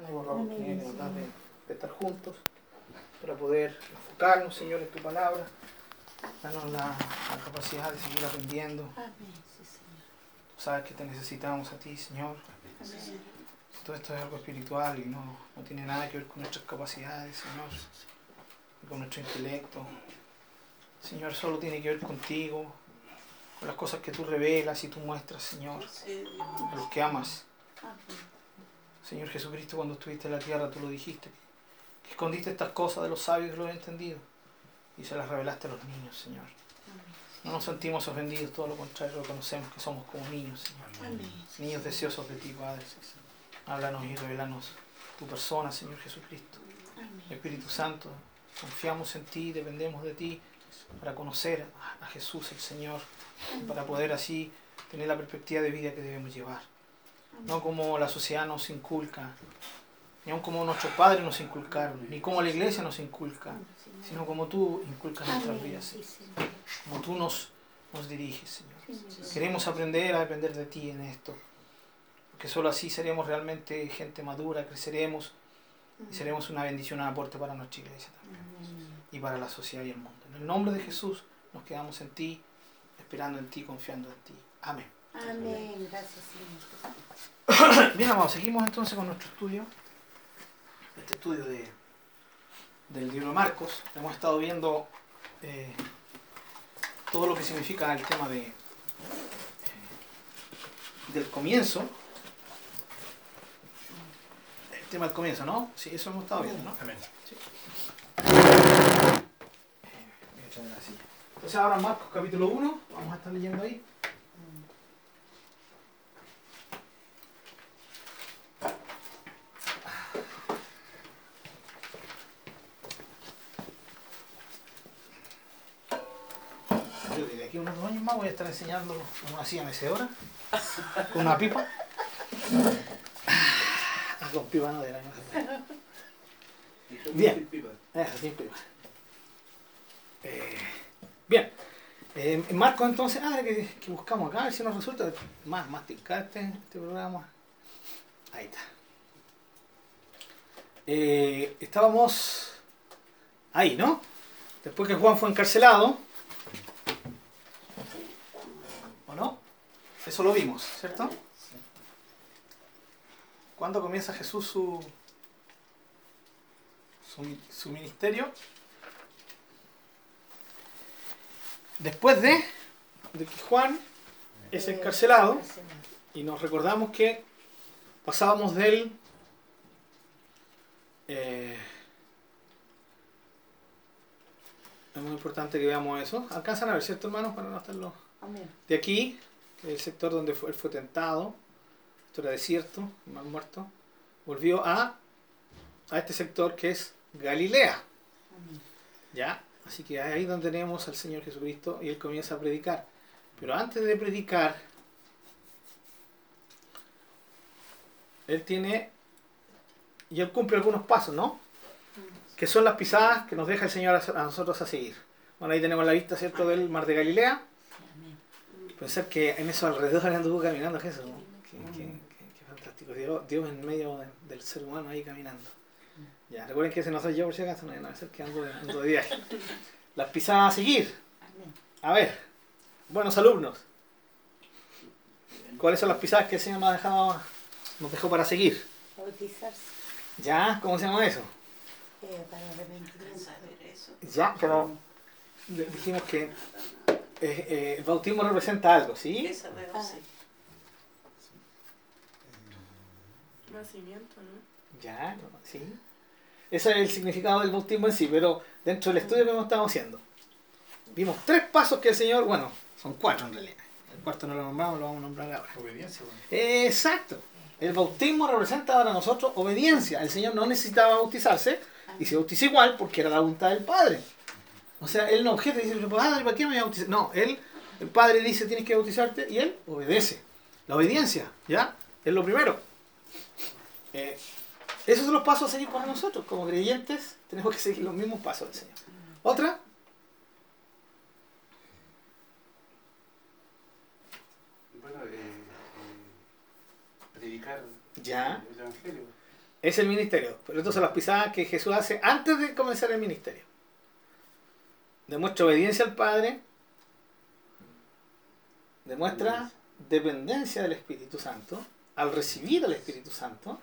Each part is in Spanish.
de, de estar juntos para poder enfocarnos, Señor, en tu palabra. Danos la, capacidad de seguir aprendiendo. Tú sabes que te necesitamos a ti, Señor. Todo esto es algo espiritual y no, no tiene nada que ver con nuestras capacidades, Señor, con nuestro intelecto. Señor, solo tiene que ver contigo, con las cosas que tú revelas y tú muestras, Señor, a los que amas. Señor Jesucristo, cuando estuviste en la tierra, tú lo dijiste, que escondiste estas cosas de los sabios y los entendidos y se las revelaste a los niños, Señor. No nos sentimos ofendidos, todo lo contrario, reconocemos que somos como niños, Señor. Niños deseosos de ti, Padre. Háblanos y revelanos tu persona, Señor Jesucristo. Espíritu Santo, confiamos en ti, dependemos de ti para conocer a Jesús el Señor, para poder así tener la perspectiva de vida que debemos llevar. No como la sociedad nos inculca, ni aun como nuestros padres nos inculcaron, ni como la iglesia nos inculca, sino como tú inculcas nuestras vidas, como tú nos, nos diriges, Señor. Queremos aprender a depender de ti en esto, porque solo así seremos realmente gente madura, creceremos y seremos una bendición, un aporte para nuestra iglesia también y para la sociedad y el mundo. En el nombre de Jesús nos quedamos en ti, esperando en ti, confiando en ti. Amén. Amén. Gracias, Señor. Bien, amados, seguimos entonces con nuestro estudio, este estudio de, del libro de Marcos. Hemos estado viendo eh, todo lo que significa el tema de, eh, del comienzo. El tema del comienzo, ¿no? Sí, eso hemos estado viendo, ¿no? Amén. Sí. Entonces ahora Marcos capítulo 1, vamos a estar leyendo ahí. Yo desde aquí unos años más voy a estar enseñando cómo hacía mecedora, con una pipa. Ah, con pipa no de la Bien. Eso, sin pipa. Eh, bien. Eh, en Marcos entonces, ah, que, que, buscamos acá, a ver si nos resulta más masticar este, este programa. Ahí está. Eh, estábamos ahí, ¿no? Después que Juan fue encarcelado, ¿o no? Eso lo vimos, ¿cierto? ¿Cuándo comienza Jesús su, su, su ministerio? Después de, de, que Juan es encarcelado, y nos recordamos que pasábamos del eh, es muy importante que veamos eso. Alcanzan a ver, ¿cierto, hermanos? Para no estarlo. De aquí, el sector donde fue, él fue tentado, esto era desierto, mal muerto, volvió a, a este sector que es Galilea. ¿Ya? Así que ahí donde tenemos al Señor Jesucristo y Él comienza a predicar. Pero antes de predicar, Él tiene, y Él cumple algunos pasos, ¿no? Que son las pisadas que nos deja el Señor a nosotros a seguir. Bueno, ahí tenemos la vista, ¿cierto?, del mar de Galilea. Pensar que en esos alrededores anduvo caminando Jesús. ¿no? Qué, qué, qué, fantástico. Dios, Dios, en medio del ser humano ahí caminando. Ya, recuerden que ese no soy yo por si acaso, no hay nada que ando de, ando de viaje. Las pisadas a seguir. A ver, buenos alumnos. ¿Cuáles son las pisadas que el Señor nos, ha dejado, nos dejó para seguir? Bautizarse. ¿Ya? ¿Cómo se llama eso? Eh, para arrepentimiento. Ya, pero dijimos que eh, eh, el bautismo representa algo, ¿sí? Ah. Nacimiento, ¿no? Ya, no, sí. Ese es el significado del bautismo en sí, pero dentro del estudio que hemos estado haciendo, vimos tres pasos que el Señor, bueno, son cuatro en realidad. El cuarto no lo nombramos, lo vamos a nombrar ahora. Obediencia. Bueno. Exacto. El bautismo representa para nosotros obediencia. El Señor no necesitaba bautizarse y se bautizó igual porque era la voluntad del Padre. O sea, Él no objeta y dice, Padre, ¿para qué me voy a bautizar? No, Él, el Padre dice, tienes que bautizarte y Él obedece. La obediencia, ¿ya? Es lo primero. Eh, esos son los pasos a seguir para nosotros. Como creyentes tenemos que seguir los mismos pasos del Señor. ¿Otra? Bueno, eh, eh, predicar Ya. el Evangelio. Es el ministerio. Pero estas son las pisadas que Jesús hace antes de comenzar el ministerio. Demuestra obediencia al Padre. Demuestra dependencia del Espíritu Santo al recibir al Espíritu Santo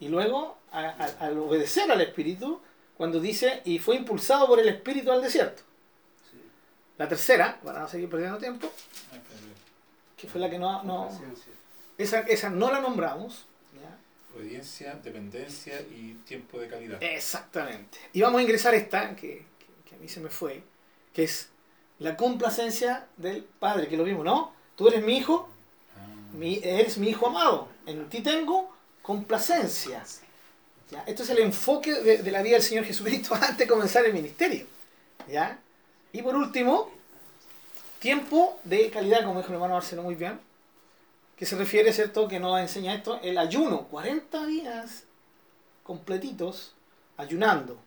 y luego al obedecer al Espíritu cuando dice y fue impulsado por el Espíritu al desierto. La tercera, para no seguir perdiendo tiempo, que fue la que no... no esa, esa no la nombramos. Obediencia, dependencia y tiempo de calidad. Exactamente. Y vamos a ingresar esta, que, que, a mí se me fue, que es la complacencia del Padre, que lo vimos, ¿no? Tú eres mi hijo, ah. mi, eres mi hijo amado, en ti tengo complacencia. ¿Ya? Esto es el enfoque de, de, la vida del Señor Jesucristo antes de comenzar el ministerio. ¿Ya? Y por último, tiempo de calidad, como dijo el hermano Marcelo muy bien, que se refiere, ¿cierto?, que nos enseña esto, el ayuno, 40 días completitos ayunando.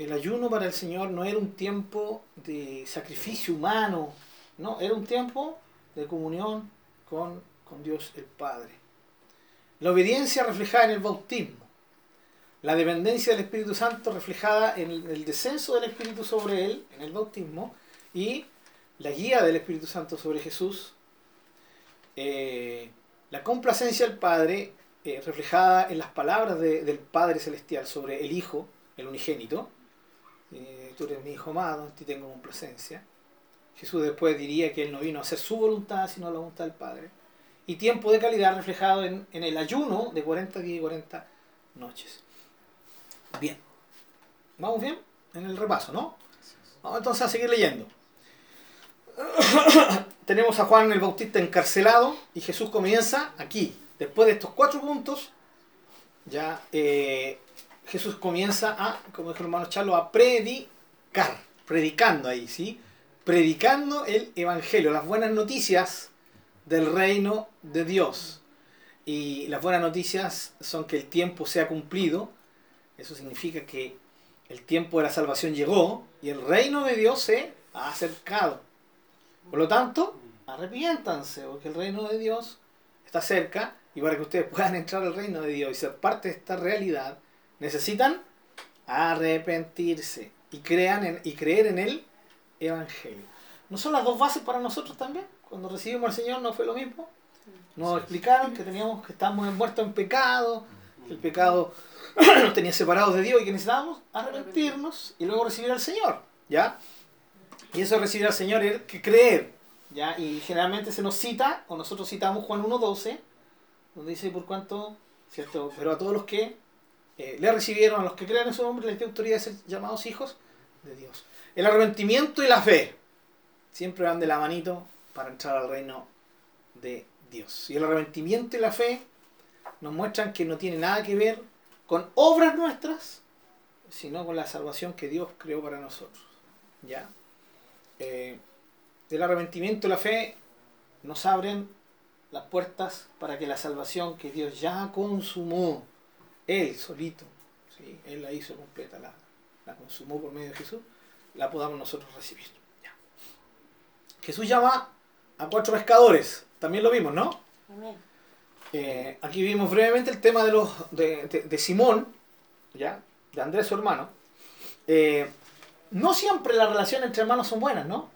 El ayuno para el Señor no era un tiempo de sacrificio humano, no, era un tiempo de comunión con, con Dios el Padre. La obediencia reflejada en el bautismo la dependencia del Espíritu Santo reflejada en el, descenso del Espíritu sobre él, en el bautismo, y la guía del Espíritu Santo sobre Jesús, eh, la complacencia del Padre eh, reflejada en las palabras del Padre Celestial sobre el Hijo, el unigénito, eh, tú eres mi Hijo amado, en ti tengo complacencia. Jesús después diría que él no vino a hacer su voluntad, sino la voluntad del Padre. Y tiempo de calidad reflejado en, en el ayuno de 40 días y 40 noches. Bien. ¿Vamos bien? En el repaso, ¿no? Vamos entonces a seguir leyendo. Tenemos a Juan el Bautista encarcelado y Jesús comienza aquí. Después de estos cuatro puntos, ya eh, Jesús comienza a, como dijo el hermano Charlo, a predicar. Predicando ahí, ¿sí? Predicando el Evangelio, las buenas noticias del reino de Dios. Y las buenas noticias son que el tiempo se ha cumplido eso significa que el tiempo de la salvación llegó y el reino de Dios se ha acercado. Por lo tanto, arrepiéntanse, porque el reino de Dios está cerca y para que ustedes puedan entrar al reino de Dios y ser parte de esta realidad, necesitan arrepentirse y, crean en, y creer en el Evangelio. ¿No son las dos bases para nosotros también? Cuando recibimos al Señor no fue lo mismo. Nos explicaron que teníamos que estábamos muertos en pecado, el pecado nos tenía separados de Dios y que necesitábamos arrepentirnos y luego recibir al Señor, ¿ya? Y eso recibir al Señor es que creer, ¿ya? Y generalmente se nos cita, o nosotros citamos Juan 1.12, donde dice, por cuanto, ¿cierto? Pero a todos los que eh, le recibieron, a los que crean en su nombre, les dio autoridad de ser llamados hijos de Dios. El arrepentimiento y la fe siempre van de la manito para entrar al reino de Dios. Y el arrepentimiento y la fe nos muestran que no tiene nada que ver con obras nuestras, sino con la salvación que Dios creó para nosotros. ¿Ya? Eh, el arrepentimiento y la fe nos abren las puertas para que la salvación que Dios ya consumó, Él solito, ¿sí? Él la hizo completa, la, la, consumó por medio de Jesús, la podamos nosotros recibir. ¿Ya? Jesús llama a cuatro pescadores, también lo vimos, ¿no? Amén. Eh, aquí vimos brevemente el tema de, los, de, Simón, ¿ya? de Andrés su hermano. Eh, no siempre las relaciones entre hermanos son buenas, ¿no?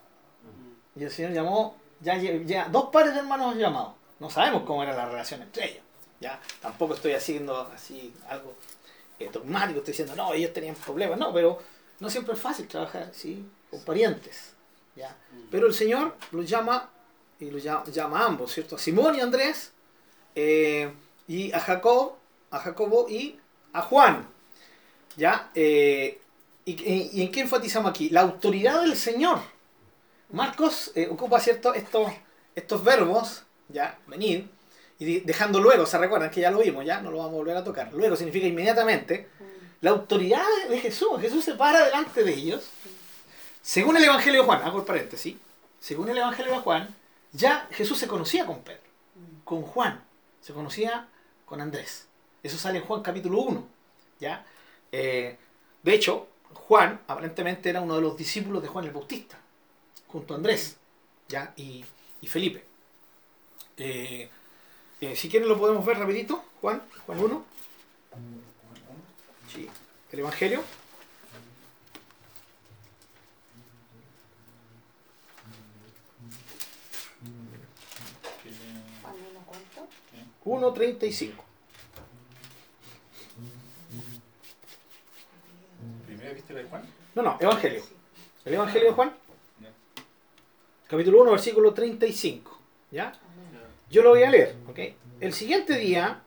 Y el Señor llamó, ya, ya dos pares de hermanos llamados. No sabemos cómo era la relación entre ellos. ¿Ya? Tampoco estoy haciendo así algo eh, dogmático, estoy diciendo, no, ellos tenían problemas, no, pero no siempre es fácil trabajar ¿sí? con parientes. ¿ya? Pero el Señor los llama y los llama, llama a ambos, ¿cierto? A Simón y a Andrés eh, y a Jacob, a Jacobo y a Juan. ¿Ya? Eh, y, en qué enfatizamos aquí? La autoridad del Señor. Marcos eh, ocupa cierto estos, estos verbos, ya, venir, y dejando luego, se recuerdan que ya lo vimos, ya no lo vamos a volver a tocar. Luego significa inmediatamente. La autoridad de Jesús, Jesús se para delante de ellos. Según el Evangelio de Juan, hago el paréntesis, según el Evangelio de Juan, ya Jesús se conocía con Pedro, con Juan, se conocía con Andrés. Eso sale en Juan capítulo 1. ¿ya? Eh, de hecho, Juan aparentemente era uno de los discípulos de Juan el Bautista, junto a Andrés ¿ya? Y, Felipe. Eh, eh, si quieren lo podemos ver rapidito, Juan, Juan 1. el Evangelio. Juan 1, ¿cuánto? 1.35. ¿Primera epístola de Juan? No, no, Evangelio. ¿El Evangelio de Juan? Capítulo 1, versículo 35. ¿Ya? Yo lo voy a leer, ¿ok? El siguiente día,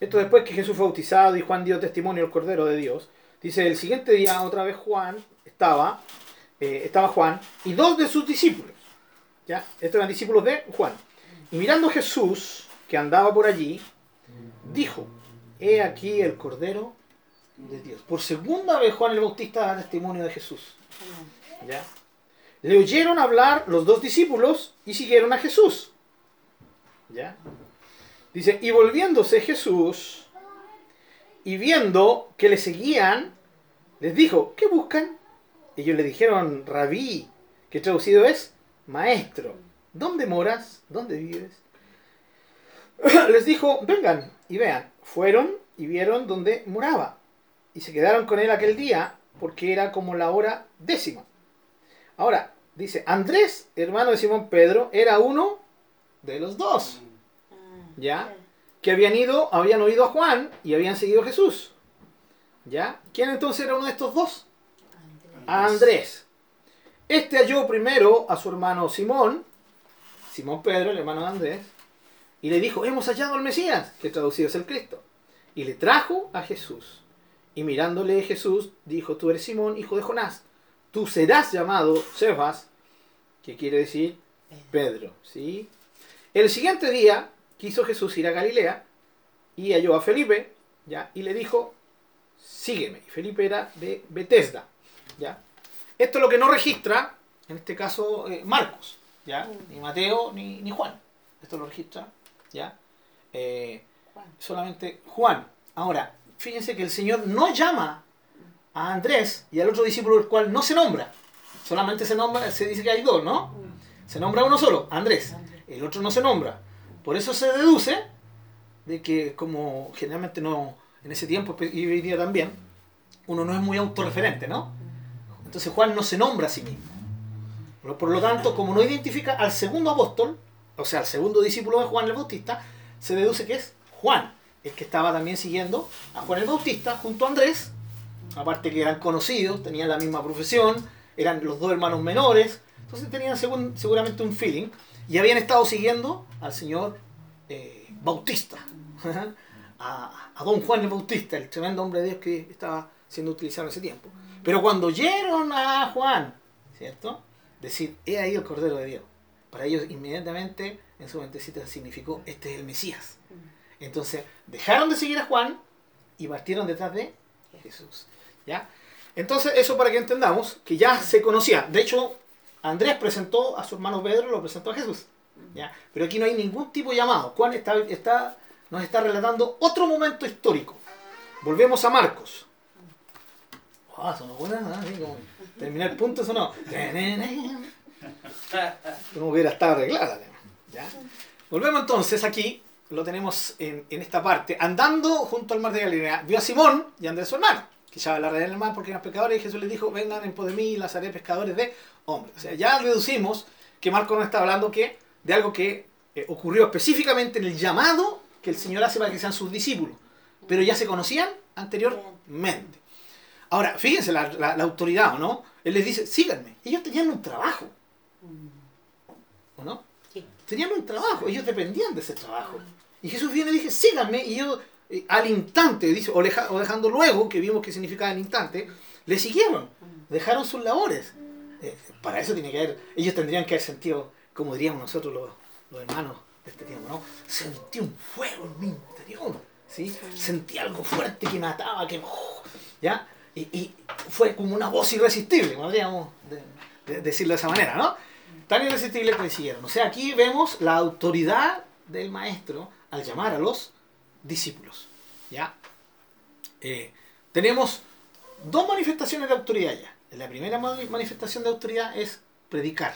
esto después que Jesús fue bautizado y Juan dio testimonio al Cordero de Dios, dice, el siguiente día otra vez Juan estaba, eh, estaba Juan y dos de sus discípulos, ¿ya? Estos eran discípulos de Juan. Y mirando Jesús, que andaba por allí, dijo, he aquí el Cordero de Dios. Por segunda vez Juan el Bautista da testimonio de Jesús. ¿Ya? Le oyeron hablar los dos discípulos y siguieron a Jesús. ¿Ya? Dice, y volviéndose Jesús y viendo que le seguían, les dijo, ¿qué buscan? Ellos le dijeron, rabí, que traducido es maestro. ¿Dónde moras? ¿Dónde vives? les dijo, vengan y vean. Fueron y vieron dónde moraba. Y se quedaron con él aquel día porque era como la hora décima. Ahora, dice, Andrés, hermano de Simón Pedro, era uno de los dos, Ah, ¿ya? Que habían ido, habían oído a Juan y habían seguido a Jesús. ¿Ya? ¿Quién entonces era uno de estos dos? Andrés. A Andrés. Este halló primero a su hermano Simón, Simón Pedro, el hermano de Andrés, y le dijo, hemos hallado al Mesías, que traducido es el Cristo. Y le trajo a Jesús. Y mirándole Jesús, dijo, tú eres Simón, hijo de Jonás. Tú serás llamado Cefas, que quiere decir Pedro. ¿sí? El siguiente día quiso Jesús ir a Galilea y halló a Felipe, ¿ya? y le dijo, sígueme. Y Felipe era de Betesda. ¿ya? Esto es lo que no registra, en este caso, eh, Marcos, ¿ya? Ni Mateo ni, ni Juan. Esto lo registra, ¿ya? Eh, Juan. solamente Juan. Ahora, fíjense que el Señor no llama a Andrés y al otro discípulo el cual no se nombra. Solamente se nombra, se dice que hay dos, ¿no? Mm. Se nombra uno solo, Andrés. Andrés. El otro no se nombra. Por eso se deduce de que como generalmente no, en ese tiempo y hoy día también, uno no es muy autorreferente, ¿no? Entonces Juan no se nombra a sí mismo. Por- lo tanto, como no identifica al segundo apóstol, o sea, al segundo discípulo de Juan el Bautista, se deduce que es Juan, el que estaba también siguiendo a Juan el Bautista junto a Andrés, aparte que eran conocidos, tenían la misma profesión, eran los dos hermanos menores, entonces tenían segun- seguramente un feeling y habían estado siguiendo al señor eh, Bautista, a, a don Juan el Bautista, el tremendo hombre de Dios que estaba siendo utilizado en ese tiempo. Pero cuando oyeron a Juan, ¿cierto? Decir, he ahí el Cordero de Dios. Para ellos inmediatamente en su mentecita significó, este es el Mesías. Entonces dejaron de seguir a Juan y partieron detrás de Jesús. ¿Ya? Entonces eso para que entendamos que ya se conocían. De hecho, Andrés presentó a su hermano Pedro, lo presentó a Jesús. ¿ya? Pero aquí no hay ningún tipo de llamado. Juan está, está, nos está relatando otro momento histórico. Volvemos a Marcos. Ah, sonó buena. Así como terminar punto sonó. Como hubiera estado arreglada. ¿ya? Volvemos entonces aquí, lo tenemos en, en esta parte. Andando junto al mar de Galilea, vio a Simón y a Andrés su hermano, que echaba la red en el mar porque eran pescadores, y Jesús les dijo, vengan en pos de mí y las haré pescadores de hombres. O sea, ya deducimos que Marcos nos está hablando que, de algo que eh, ocurrió específicamente en el llamado que el Señor hace para que sean sus discípulos, pero ya se conocían anteriormente. Ahora, fíjense la, la- la autoridad, ¿o no? Él les dice, síganme. Ellos tenían un trabajo, ¿o no? Sí. Tenían un trabajo, ellos dependían de ese trabajo. Y Jesús viene y dice, síganme, y ellos eh, al instante, dice, o, leja- o dejando luego, que vimos que significaba al instante, le siguieron, dejaron sus labores. Eh, para eso tiene que haber, ellos tendrían que haber sentido, como diríamos nosotros los, los hermanos de este tiempo, ¿no? Sentí un fuego en mi interior, ¿sí? Sentí algo fuerte que mataba, que... ¿Ya? Y, y fue como una voz irresistible, podríamos de- de- decirlo de esa manera, ¿no? Tan irresistible que siguieron. O sea, aquí vemos la autoridad del maestro al llamar a los discípulos. ¿Ya? Eh, tenemos dos manifestaciones de autoridad ya. La primera ma- manifestación de autoridad es predicar.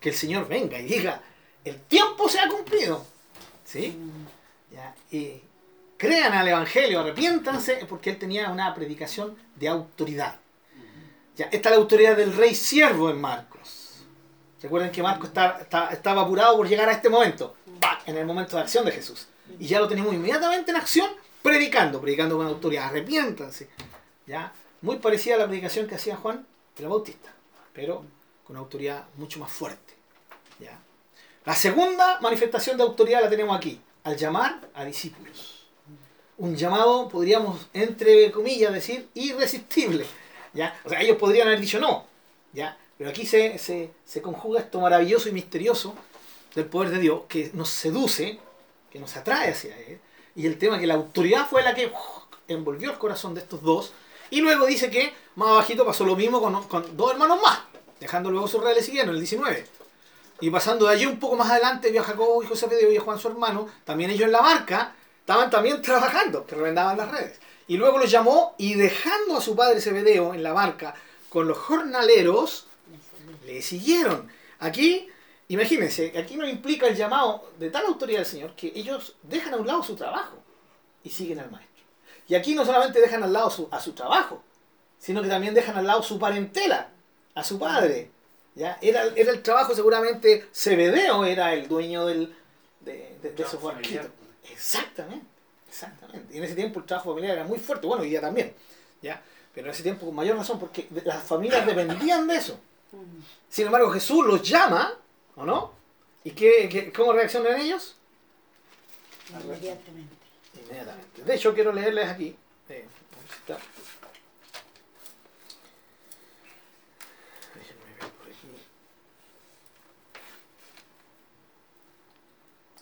Que el Señor venga y diga, el tiempo se ha cumplido. ¿Sí? ¿Ya? Y crean al Evangelio, arrepiéntanse, es porque él tenía una predicación de autoridad. Ya, esta es la autoridad del rey siervo en Marcos. Recuerden que Marcos está- está- estaba apurado por llegar a este momento, en el momento de acción de Jesús. Y ya lo tenemos inmediatamente en acción, predicando, predicando con autoridad, arrepiéntanse. ¿ya? Muy parecida a la predicación que hacía Juan el Bautista, pero con autoridad mucho más fuerte. ¿ya? La segunda manifestación de autoridad la tenemos aquí, al llamar a discípulos. Un llamado, podríamos, entre comillas, decir, irresistible. ¿ya? O sea, ellos podrían haber dicho no, ¿ya? pero aquí se, se, se conjuga esto maravilloso y misterioso del poder de Dios que nos seduce, que nos atrae hacia Él. Y el tema que la autoridad fue la que uf, envolvió el corazón de estos dos. Y luego dice que más abajito pasó lo mismo con, dos hermanos más, dejando luego sus reales siguieron, el 19. Y pasando de allí un poco más adelante, vio a Jacobo y José Pedro y a Juan su hermano, también ellos en la barca, estaban también trabajando, que revendaban las redes. Y luego los llamó y dejando a su padre Zebedeo en la barca con los jornaleros, le siguieron. Aquí, imagínense, aquí nos implica el llamado de tal autoridad del Señor que ellos dejan a un lado su trabajo y siguen al maestro. Y aquí no solamente dejan al lado su- a su trabajo, sino que también dejan al lado su parentela, a su padre. ¿ya? Era, era el trabajo seguramente, Zebedeo era el dueño del, de, de- de esos barquitos. Exactamente, exactamente. Y en ese tiempo el trabajo familiar era muy fuerte, bueno, hoy día también, ¿ya? Pero en ese tiempo con mayor razón, porque las familias dependían de eso. Sin embargo, Jesús los llama, ¿o no? ¿Y qué, qué- cómo reaccionan ellos? Inmediatamente. De hecho, quiero leerles aquí. eh, está.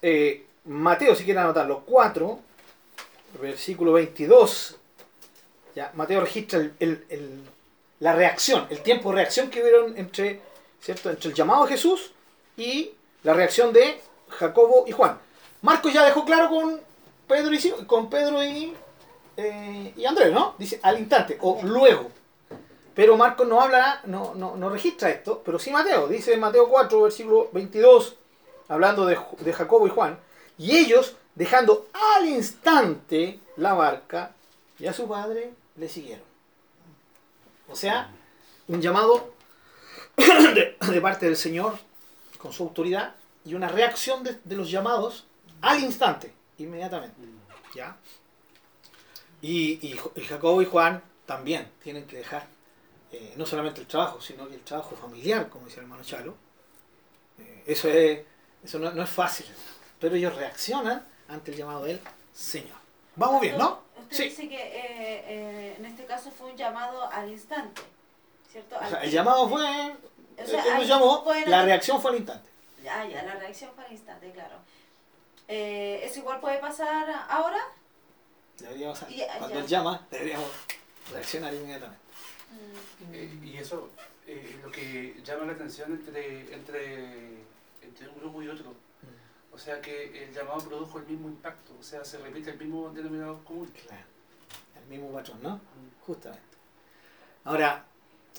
Eh, Mateo, si quieren anotarlo, 4, versículo 22. Ya, Mateo registra el- el- la reacción, el tiempo de reacción que hubieron entre, ¿cierto? entre el llamado de Jesús y la reacción de Jacobo y Juan. Marcos ya dejó claro con Pedro y, con Pedro y, eh, y Andrés, ¿no? Dice al instante o luego. Pero Marcos no habla, no, no, no registra esto, pero sí Mateo. Dice Mateo 4, versículo 22, hablando de, de Jacobo y Juan. Y ellos, dejando al instante la barca y a su padre, le siguieron. O sea, un llamado de, de parte del Señor con su autoridad y una reacción de, de los llamados al instante, inmediatamente. ¿Ya? Y, y Jacobo y Juan también tienen que dejar eh, no solamente el trabajo, sino que el trabajo familiar, como dice el hermano Chalo. Eh, eso es, eso no, no es fácil, pero ellos reaccionan ante el llamado del Señor. Vamos bien, ¿no? Usted Sí. dice que eh, eh, en este caso fue un llamado al instante, ¿cierto? O Al- sea, el llamado fue, O sea, él llamó, la reacción fue al instante. Ah, ya, la reacción fue al instante, claro. Eh, ¿Eso igual puede pasar ahora? Deberíamos, Ya, cuando ya. él llama, deberíamos reaccionar inmediatamente. Eh, y eso eh, es lo que llama la atención entre, entre, entre un grupo y otro. O sea que el llamado produjo el mismo impacto, o sea, se repite el mismo denominador común. Claro. El mismo patrón, ¿no? Justamente. Ahora,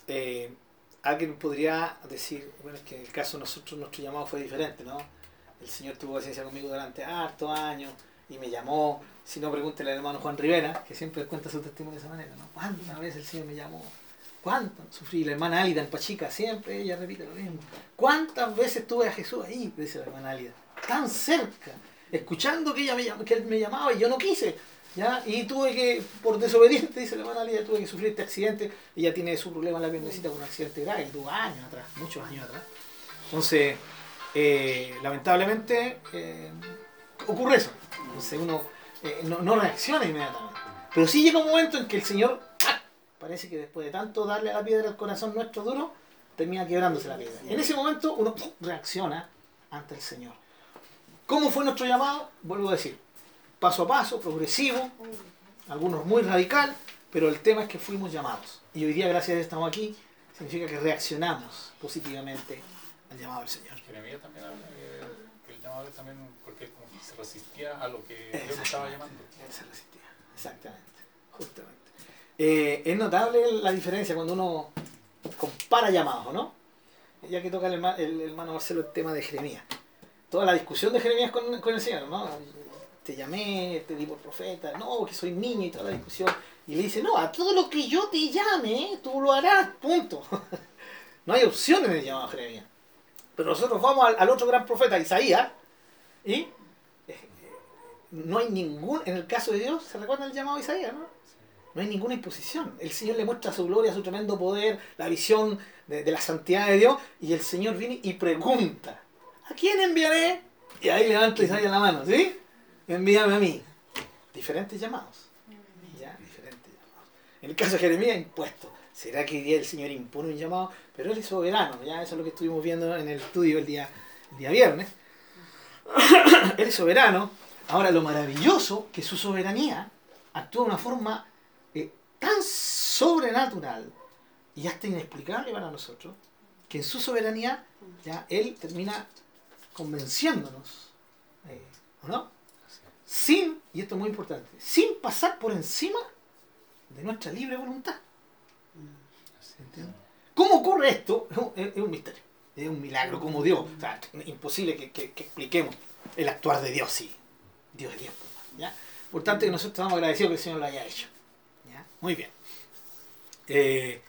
eh, alguien podría decir, bueno, es que en el caso de nosotros, nuestro llamado fue diferente, ¿no? El Señor tuvo paciencia conmigo durante hartos años y me llamó. Si no, pregúntele al hermano Juan Rivera, que siempre cuenta su testimonio de esa manera, ¿no? ¿Cuántas veces el Señor me llamó? ¿Cuántas sufrí? La hermana Álida en Pachica, siempre ella repite lo mismo. ¿Cuántas veces tuve a Jesús ahí? Dice la hermana Álida. Tan cerca, escuchando que, ella me, que él me llamaba y yo no quise. ¿ya? Y tuve que, por desobediente, dice la hermana Álida, tuve que sufrir este accidente. Ella tiene su problema en la piernecita con un accidente grave, tuvo años atrás, muchos años atrás. Entonces, eh, lamentablemente, eh, ocurre eso. Uno eh, no, reacciona inmediatamente. Pero sí llega un momento en que el Señor, ¡tac! parece que después de tanto darle a la piedra al corazón nuestro duro, termina quebrándose la piedra. En ese momento uno reacciona ante el Señor. ¿Cómo fue nuestro llamado? Vuelvo a decir, paso a paso, progresivo, algunos muy radical, pero el tema es que fuimos llamados. Y hoy día, gracias a Dios, estamos aquí, significa que reaccionamos positivamente al llamado del Señor. Jeremías también habla que, que el llamado es también porque que se resistía a lo que Dios estaba llamando. Él se resistía. Exactamente. Justamente. Eh, es notable la diferencia cuando uno compara llamados, ¿no? Ya que toca el, herma- el hermano Marcelo el tema de Jeremías. Toda la discusión de Jeremías con, con el Señor, ¿no? te llamé, te di por profeta, no, que soy niño y toda la discusión. Y le dice, no, a todo lo que yo te llame, tú lo harás, punto. no hay opción en el llamado a Jeremías. Pero nosotros vamos al, al otro gran profeta, Isaías, y eh, no hay ningún, en el caso de Dios, ¿se recuerda el llamado a Isaías, no? No hay ninguna imposición. El Señor le muestra su gloria, su tremendo poder, la visión de, de la santidad de Dios, y el Señor viene y pregunta, ¿a quién enviaré? Y ahí levanta Isaías la mano, ¿sí? Envíame a mí. Diferentes llamados. Ya, diferentes llamados. En el caso de Jeremías, impuesto. ¿Será que el Señor impone un llamado? Pero Él es soberano, ya eso es lo que estuvimos viendo en el estudio el día, día viernes. Él es soberano. Ahora, lo maravilloso que su soberanía actúa de una forma eh, tan sobrenatural y hasta inexplicable para nosotros, que en su soberanía ya Él termina convenciéndonos, eh, ¿o no? Sin, y esto es muy importante, sin pasar por encima de nuestra libre voluntad. ¿Cómo ocurre esto? Es un, es un misterio, es un milagro, como Dios. O sea, es imposible que, que- que expliquemos el actuar de Dios, sí. Dios es Dios. pues, ¿ya? Por tanto, que nosotros estamos agradecidos que el Señor lo haya hecho. ¿ya? Muy bien. Eh,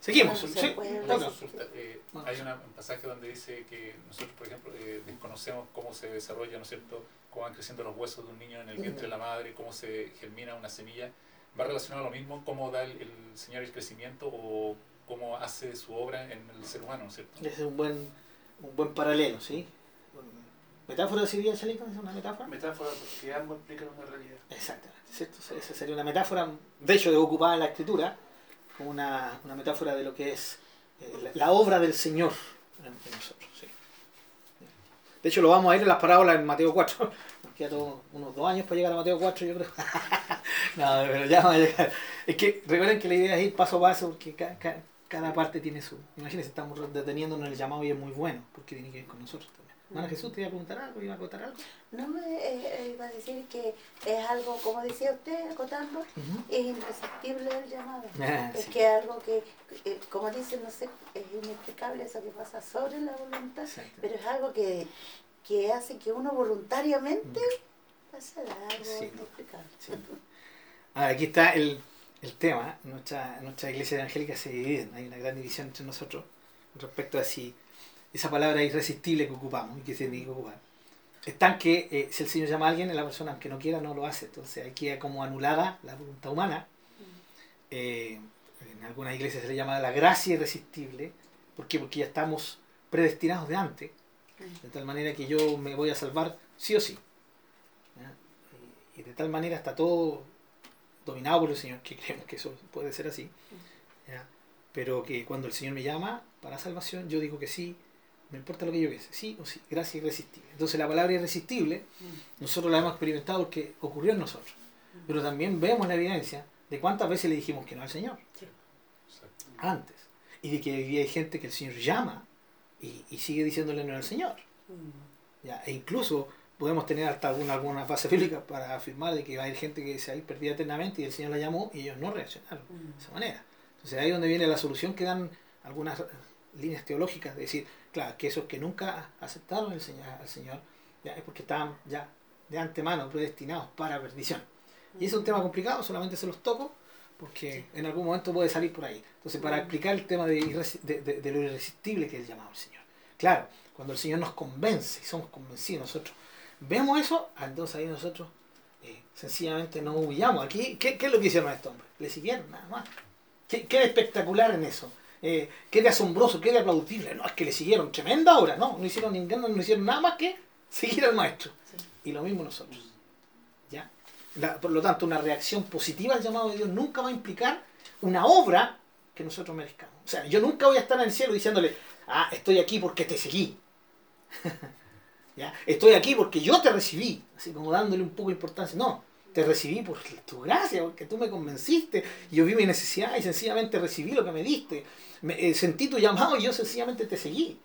seguimos. Eh, Bueno, hay una- un pasaje donde dice que nosotros, por ejemplo, eh, desconocemos cómo se desarrolla, ¿no es cierto?, cómo van creciendo los huesos de un niño en el vientre de la madre, cómo se germina una semilla. ¿Va relacionado a lo mismo? ¿Cómo da el, el Señor el crecimiento o cómo hace su obra en el ser humano, ¿no es cierto? Ese es un buen, un buen paralelo, ¿sí? ¿Metáfora sería? ¿Es una metáfora? Metáfora, porque ambos explican una realidad. Exactamente, ¿cierto? Esa sería una metáfora, de hecho, de ocupada en la escritura, como una, una metáfora de lo que es eh, la, la obra del Señor en, en nosotros, sí. De hecho, lo vamos a ir en las parábolas en Mateo 4. Nos queda todos unos dos años para llegar a Mateo 4, yo creo. no, pero ya vamos a llegar. Es que recuerden que la idea es ir paso a paso, porque ca- ca- cada parte tiene su... Imagínense, estamos deteniéndonos en el llamado y es muy bueno, porque tiene que ver con nosotros también. Hermana Jesús, ¿te iba a preguntar algo? ¿Iba a contar algo? No me eh, iba a decir que es algo, como decía usted, acotando, es irresistible el llamado. Ah, Es sí. que es algo que, eh, como dicen, no sé, es inexplicable eso que pasa sobre la voluntad, pero es algo que, que hace que uno voluntariamente pase a algo Sí. inexplicable. Sí. Ahora, aquí está el, el tema. Nuestra, nuestra iglesia evangélica se divide. Hay una gran división entre nosotros respecto a si esa palabra irresistible que ocupamos y que se tiene que ocupar. Están que eh, si el Señor llama a alguien, la persona, aunque no quiera, no lo hace. Entonces ahí queda como anulada la voluntad humana. Eh, en algunas iglesias se le llama la gracia irresistible. ¿Por qué? Porque ya estamos predestinados de antes. De tal manera que yo me voy a salvar sí o sí. y de tal manera está todo dominado por el Señor, que creemos que eso puede ser así. ¿ya? Pero que cuando el Señor me llama para salvación, yo digo que sí, no importa lo que yo piense, sí o sí, gracia irresistible. Entonces la palabra irresistible, nosotros la hemos experimentado porque ocurrió en nosotros. Pero también vemos la evidencia de cuántas veces le dijimos que no al Señor Exacto. antes. Y de que hoy hay gente que el Señor llama y, y sigue diciéndole no al Señor. ¿ya? E incluso podemos tener hasta alguna, alguna base bíblica para afirmar de que va a haber gente que se va a ir perdida eternamente y el Señor la llamó y ellos no reaccionaron de esa manera. Entonces ahí es donde viene la solución que dan algunas líneas teológicas, de decir, claro, que esos que nunca aceptaron el Señor, al Señor ya, es porque estaban ya de antemano predestinados para perdición. Y es un tema complicado, solamente se los toco porque en algún momento puede salir por ahí. Entonces, para explicar el tema de, de, de- de lo irresistible que es el llamado al Señor. Claro, cuando el Señor nos convence y somos convencidos nosotros, vemos eso, entonces ahí nosotros eh, sencillamente no huyamos. Aquí, ¿qué, ¿qué es lo que hicieron a estos hombres? Le siguieron, nada más. ¿Qué, qué de espectacular en eso? Eh, ¿Qué de asombroso? ¿Qué de aplaudible? No, es que le siguieron tremenda obra, no, no hicieron ninguna, no hicieron nada más que seguir al maestro. Y lo mismo nosotros. ¿Ya? La- por lo tanto, una reacción positiva al llamado de Dios nunca va a implicar una obra que nosotros merezcamos. O sea, yo nunca voy a estar en el cielo diciéndole, ah, estoy aquí porque te seguí. ¿Ya? Estoy aquí porque yo te recibí, así como dándole un poco de importancia. No, te recibí por tu gracia, porque tú me convenciste, y yo vi mi necesidad y sencillamente recibí lo que me diste. Me, eh, sentí tu llamado y yo sencillamente te seguí.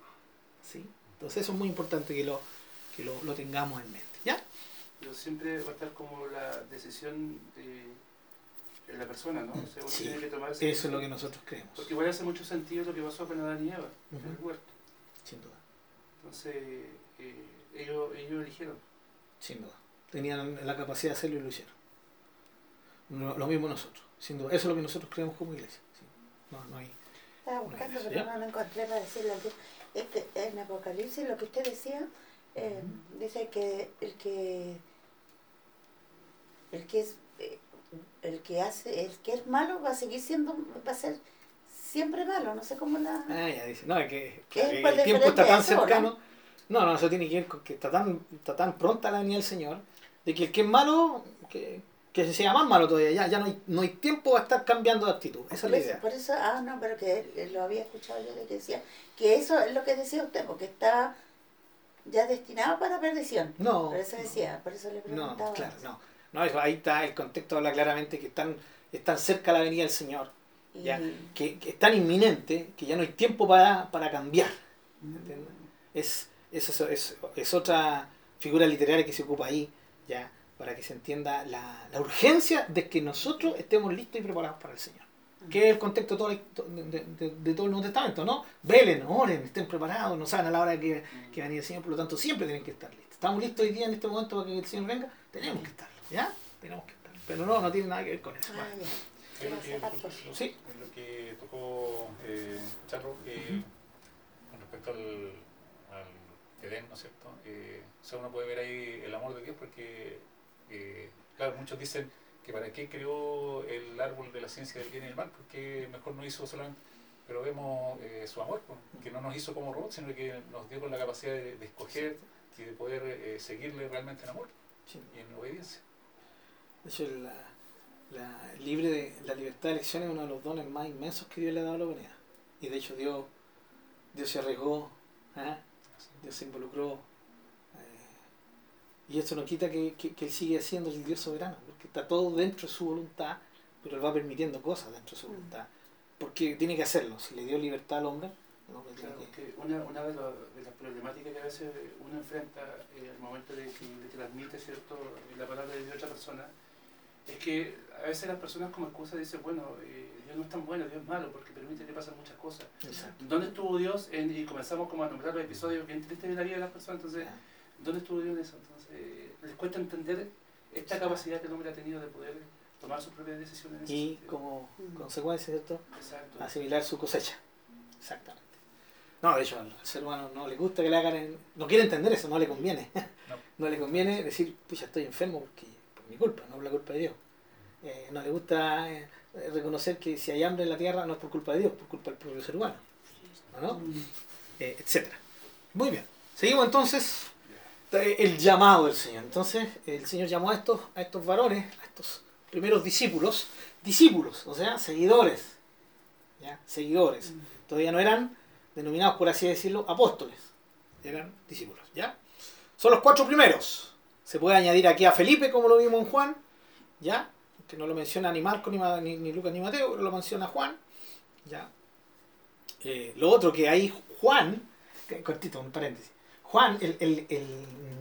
¿Sí? Entonces eso es muy importante que lo, que lo, lo tengamos en mente. ¿Ya? Pero siempre va a estar como la decisión de, la persona, ¿no? O sea, uno Sí, tiene que tomar Eso es lo que nosotros creemos. Porque igual hace mucho sentido lo que pasó con Adán y Eva en el huerto. Sin duda, Entonces, eh, ellos, ellos eligieron. sin duda. tenían la capacidad de hacerlo y lo hicieron. Lo, lo mismo nosotros. Sin duda. Eso es lo que nosotros creemos como iglesia. sí. No, no hay. Estaba buscando, pero no lo encontré para decirle. Es que en Apocalipsis lo que usted decía, eh, dice que el que el que es eh, el que hace, el que es malo va a seguir siendo, va a ser siempre malo, no sé cómo la Ah, ya dice. No, es que, el tiempo está tan eso, ¿no? cercano. No, no, eso tiene que ver con que está tan, está tan pronta la venida del Señor, de que el que es malo, que, que se sea más malo todavía, ya, ya no, hay, no hay tiempo a estar cambiando de actitud. Esa es por la eso, idea. por eso, ah no, pero que lo había escuchado yo de que decía que eso es lo que decía usted, porque está ya destinado para perdición. No. Por eso decía, por eso le No, preguntaba. claro, no. No, eso, ahí está, el contexto habla claramente que están, están cerca la venida del Señor, Y- ya, que, que es tan inminente que ya no hay tiempo para, para cambiar. ¿entiendes? Es, es, eso- es, es otra figura literaria que se ocupa ahí, ya, para que se entienda la, la urgencia de que nosotros estemos listos y preparados para el Señor. Que es el contexto todo de, de- de todo el Nuevo Testamento, ¿no? Velen, oren, estén preparados, no saben a la hora que, que va a venir el Señor, por lo tanto siempre tienen que estar listos. ¿Estamos listos hoy día en este momento para que el Señor venga? Tenemos que estarlo, ¿ya? Tenemos que estarlo. Pero no, no tiene nada que ver con eso. Ah, lo que, Gracias, Paco. lo- que tocó eh, Charro eh, con respecto al Edén, ¿no es cierto? Eh, o sea, uno puede ver ahí el amor de Dios porque, eh, claro, muchos dicen que para qué creó el árbol de la ciencia del bien y del mal, porque mejor no hizo solamente, pero vemos eh, su amor, pues, que no nos hizo como robots, sino que nos dio con la capacidad de, de escoger y de poder eh, seguirle realmente en amor Sí. y en obediencia. De hecho, la, la, libre de, la libertad de elección es uno de los dones más inmensos que Dios le ha dado a la humanidad. Y de hecho, Dios, Dios se arriesgó, ¿ah? Dios se involucró. eh, y eso no quita que, que, que Él sigue siendo el Dios soberano, porque está todo dentro de su voluntad, pero Él va permitiendo cosas dentro de su voluntad. Porque tiene que hacerlo. Si le dio libertad al hombre, el hombre tiene Claro, que. que una, una de, de las problemáticas que a veces uno enfrenta eh, al momento de que le transmite cierto la palabra de Dios a otra persona es que a veces las personas como excusa dicen, bueno, eh, Dios no es tan bueno, Dios es malo, porque permite que pasen muchas cosas. Exacto. ¿Dónde estuvo Dios? En- y comenzamos como a nombrar los episodios bien tristes de la vida de las personas, entonces, ¿dónde estuvo Dios en eso? Entonces, les cuesta entender esta capacidad que el hombre ha tenido de poder tomar sus propias decisiones. Y sentido. como Mm. consecuencia, ¿cierto? Exacto. asimilar su cosecha. Exactamente. No, de hecho, al ser humano no le gusta que le hagan. en- no quiere entender eso, no le conviene. No. No le conviene decir, pucha, estoy enfermo porque, por mi culpa, no por la culpa de Dios. Eh, no le gusta eh, reconocer que si hay hambre en la tierra no es por culpa de Dios, por culpa del propio ser humano. ¿no? Eh, etcétera. Muy bien. Seguimos entonces el llamado del Señor. Entonces, el Señor llamó a estos, a estos varones, a estos primeros discípulos, discípulos, o sea, seguidores. ¿ya? Seguidores. Todavía no eran denominados, por así decirlo, apóstoles. Eran discípulos. ¿ya? Son los cuatro primeros. Se puede añadir aquí a Felipe, como lo vimos en Juan, ¿ya? que no lo menciona ni Marco, ni, ni, Lucas, ni Mateo, pero lo menciona Juan. ¿ya? Eh, lo otro que hay Juan, cortito, un paréntesis. Juan, el, el, el,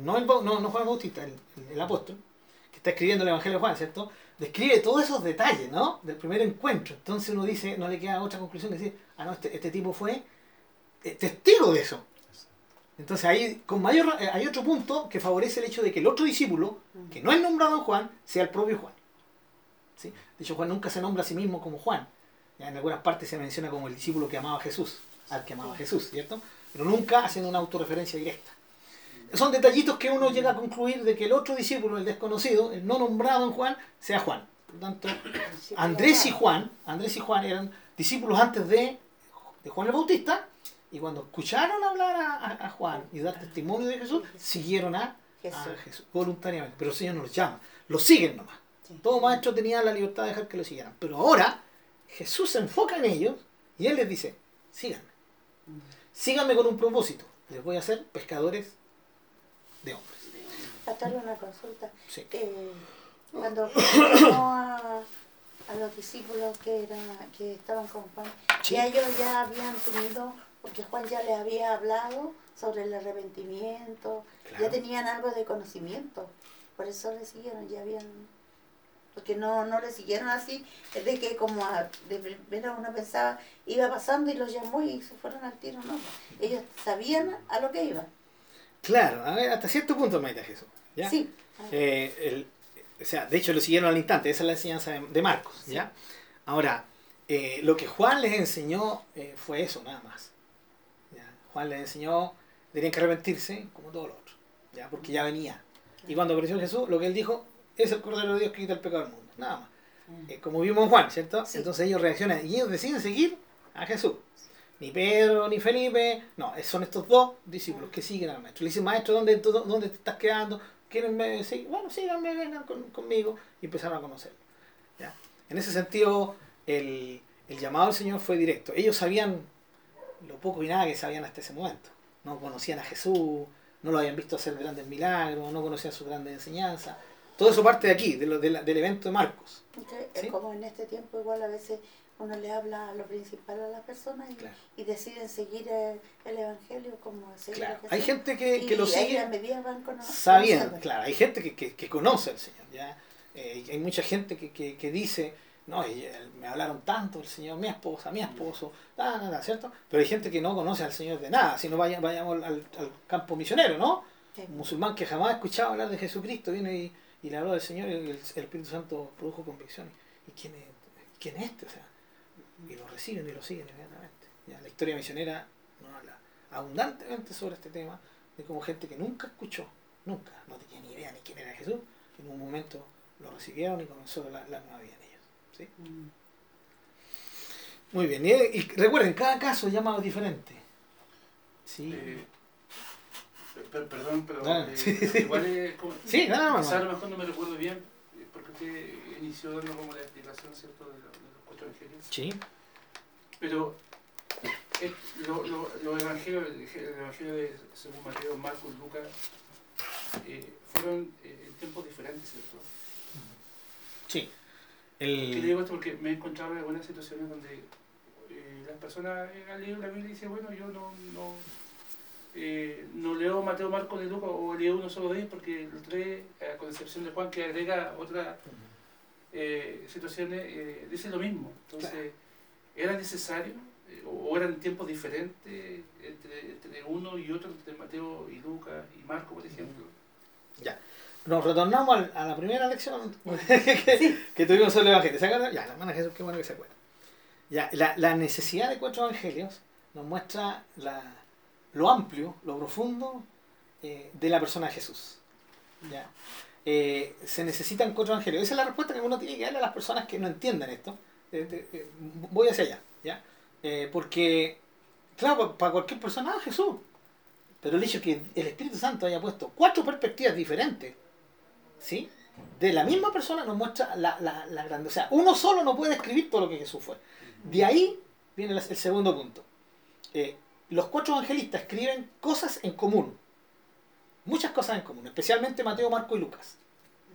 no, el, no, no Juan Bautista, el apóstol, que está escribiendo el Evangelio de Juan, ¿cierto? Describe todos esos detalles, ¿no? Del primer encuentro. Entonces uno dice, no le queda otra conclusión que decir, ah, no, este, este tipo fue eh, testigo de eso. Entonces ahí con mayor, eh, hay otro punto que favorece el hecho de que el otro discípulo, que no es nombrado en Juan, sea el propio Juan. ¿Sí? De hecho, Juan nunca se nombra a sí mismo como Juan. Ya en algunas partes se menciona como el discípulo que amaba a Jesús, al que amaba a Jesús, ¿cierto? Pero nunca haciendo una autorreferencia directa. Son detallitos que uno llega a concluir de que el otro discípulo, el desconocido, el no nombrado en Juan, sea Juan. Por lo tanto, Andrés y Juan, Andrés y Juan eran discípulos antes de, de Juan el Bautista, y cuando escucharon hablar a, a- a Juan y dar testimonio de Jesús, siguieron a, a Jesús. Voluntariamente. Pero el Señor no los llama, los siguen nomás. Sí. Todo maestro tenía la libertad de dejar que lo siguieran. Pero ahora Jesús se enfoca en ellos y Él les dice, síganme. Síganme con un propósito. Les voy a hacer pescadores de hombres. Pastorle una consulta. Sí. Eh, cuando llamó a, a los discípulos que, era, que estaban con Juan, Sí. ya ellos ya habían tenido, porque Juan ya les había hablado sobre el arrepentimiento, Claro. ya tenían algo de conocimiento, por eso le siguieron, ya habían, porque no, no le siguieron así, es de que como a- de primera uno pensaba, iba pasando y los llamó y se fueron al tiro, no, ellos sabían a lo que iban. Claro, a ver, hasta cierto punto, Maita Jesús. ¿ya? Sí, Eh, el, o sea, de hecho lo siguieron al instante, esa es la enseñanza de, de Marcos, ¿ya? Ahora, eh, lo que Juan les enseñó eh, fue eso, nada más. Juan les enseñó, tenían que arrepentirse como todo lo otro, ¿ya? Porque ya venía. Y cuando apareció Jesús, lo que él dijo, es el Cordero de Dios que quita el pecado del mundo, nada más. Mm. Eh, como vimos en Juan, ¿cierto? Sí. Entonces ellos reaccionan y ellos deciden seguir a Jesús. Ni Pedro ni Felipe, no, son estos dos discípulos que siguen al maestro. Le dicen, maestro, ¿dónde, dónde te estás quedando? ¿Quieren seguir? Bueno, síganme, vengan con- conmigo. Y empezaron a conocerlo. ¿ya? En ese sentido, el, el llamado del Señor fue directo. Ellos sabían lo poco y nada que sabían hasta ese momento. No conocían a Jesús, no lo habían visto hacer grandes milagros, no conocían sus grandes enseñanzas. Todo eso parte de aquí, de lo- de la- del evento de Marcos. Entonces, ¿Sí? como en este tiempo igual a veces uno le habla lo principal a las personas y, Claro. y deciden seguir eh, el evangelio como seguir Claro. Hay gente que, que y lo sigue sabiendo, claro, hay gente que, que, que conoce al Señor, ¿ya? Eh, hay mucha gente que, que, que dice, no, y, eh, me hablaron tanto el Señor, mi esposa, mi esposo, nada, nada, ¿cierto? Pero hay gente que no conoce al Señor de nada, si no vaya, vayamos al, al campo misionero, ¿no? Sí. Un musulmán que jamás ha escuchado hablar de Jesucristo viene y, y le habló del Señor y el, el Espíritu Santo produjo convicciones. ¿Y quién es, quién es este? O sea, y lo reciben y lo siguen inmediatamente. ¿ya? La historia misionera nos habla abundantemente sobre este tema de cómo gente que nunca escuchó, nunca, no tenía ni idea ni quién era Jesús, en un momento lo recibieron y comenzó la, la nueva vida. ¿Sí? Muy bien, y, y recuerden, cada caso es llamado diferente. Sí, Eh, per- perdón, pero Ah, eh, sí, igual es como... sí, nada más. A lo mejor no me recuerdo bien, eh, porque usted inició dando como la explicación, ¿cierto?, de, lo- los cuatro evangelios. Sí, Pero eh, lo- lo- los evangelios, el el evangelio de según Mateo, Marcos, Lucas, fueron en tiempos diferentes, ¿cierto? sí. ¿Qué le El, digo esto? Porque me he encontrado en algunas situaciones donde eh, las personas han leído la Biblia y dicen, bueno, yo no, no, eh, no leo Mateo, Marcos ni Lucas, o leo uno solo de ellos porque los tres, a concepción de Juan, que agrega otras eh, situaciones, eh, dicen lo mismo. Entonces, ¿era necesario? Eh, ¿O eran tiempos diferentes entre, entre uno y otro, entre Mateo y Lucas y Marcos, por ejemplo? Nos retornamos al- a la primera lección que, que tuvimos sobre el Evangelio. ¿Se acuerdan? Ya, la hermana Jesús, qué bueno que se acuerda. Ya, la, la necesidad de cuatro evangelios nos muestra la, lo amplio, lo profundo eh, de la persona de Jesús. ¿ya? Eh, se necesitan cuatro evangelios. Esa es la respuesta que uno tiene que darle a las personas que no entienden esto. Eh, voy hacia allá. ¿ya? Porque, claro, pa- para cualquier persona, ah, Jesús. Pero el hecho de que el Espíritu Santo haya puesto cuatro perspectivas diferentes, ¿sí? De la misma persona nos muestra la, la, la grande. O sea, uno solo no puede describir todo lo que Jesús fue. De ahí viene el segundo punto. Eh, los cuatro evangelistas escriben cosas en común. Muchas cosas en común, especialmente Mateo, Marco y Lucas.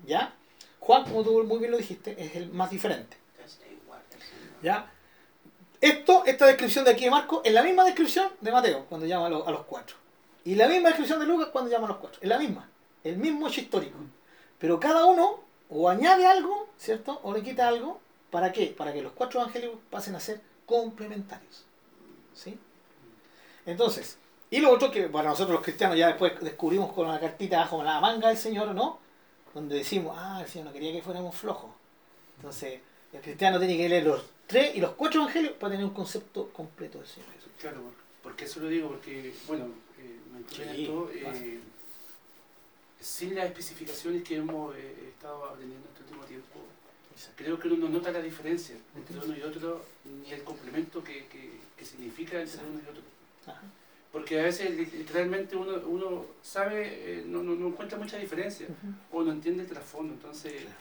¿Ya? Juan, como tú muy bien lo dijiste, es el más diferente. ¿Ya? Esto, esta descripción de aquí de Marco, es la misma descripción de Mateo cuando llama a los, a los cuatro. Y la misma descripción de Lucas cuando llama a los cuatro. Es la misma. El mismo hecho histórico. Pero cada uno o añade algo, ¿cierto? O le quita algo. ¿Para qué? Para que los cuatro evangelios pasen a ser complementarios. ¿Sí? Entonces, y lo otro que para nosotros los cristianos ya después descubrimos con la cartita bajo la manga del Señor, ¿no? Donde decimos, ah, el Señor no quería que fuéramos flojos. Entonces, el cristiano tiene que leer los tres y los cuatro evangelios para tener un concepto completo del Señor Jesús. Claro, por- porque eso lo digo, porque, bueno, eh, me Sí, eh, sin las especificaciones que hemos eh, estado aprendiendo este último tiempo, creo que uno no nota la diferencia entre uno y otro, ni el complemento que, que, que significa entre uno y otro. Ajá. Porque a veces li- literalmente uno, uno sabe, eh, no, no, no encuentra mucha diferencia, o no entiende el trasfondo, entonces Claro.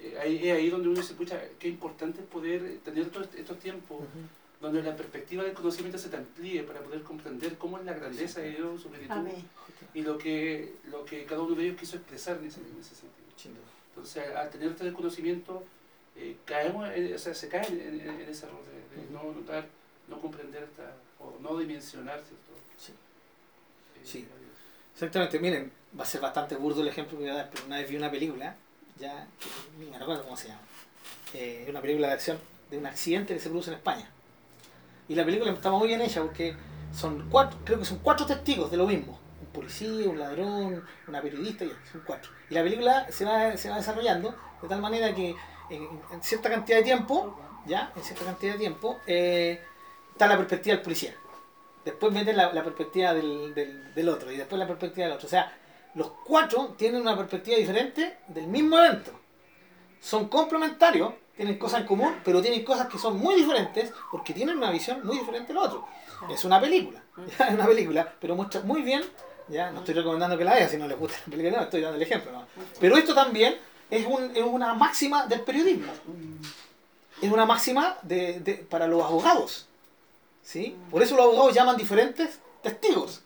eh, ahí, es ahí donde uno se escucha, qué importante es poder tener todos estos tiempos donde la perspectiva del conocimiento se te amplíe para poder comprender cómo es la grandeza de Dios, su plenitud Amén. Y lo que, lo que cada uno de ellos quiso expresar en ese, en ese sentido. Entonces, al tener este conocimiento, eh, caemos, en- o sea, se cae en, en- ese error de, de no notar, no comprender esta, o no dimensionar, ¿cierto? Sí. Eh, Sí. Exactamente, miren, va a ser bastante burdo el ejemplo que voy a dar, pero una vez vi una película, ya, ni me recuerdo cómo se llama, eh, una película de acción de un accidente que se produce en España. Y la película está muy bien hecha porque son cuatro, creo que son cuatro testigos de lo mismo, un policía, un ladrón, una periodista, y son cuatro. Y la película se va, se va desarrollando de tal manera que en, cierta cantidad de tiempo, ya, en cierta cantidad de tiempo, eh, está la perspectiva del policía. Después meten la, perspectiva del, del otro y después la perspectiva del otro. O sea, los cuatro tienen una perspectiva diferente del mismo evento. Son complementarios, tienen cosas en común, pero tienen cosas que son muy diferentes porque tienen una visión muy diferente del otro. Es una película, ¿ya? es una película, pero muestra muy bien, ya no estoy recomendando que la vean si no les gusta la película, no, estoy dando el ejemplo. ¿no? Pero esto también es, un, es una máxima del periodismo, es una máxima de, de- para los abogados. ¿sí? Por eso los abogados llaman diferentes testigos,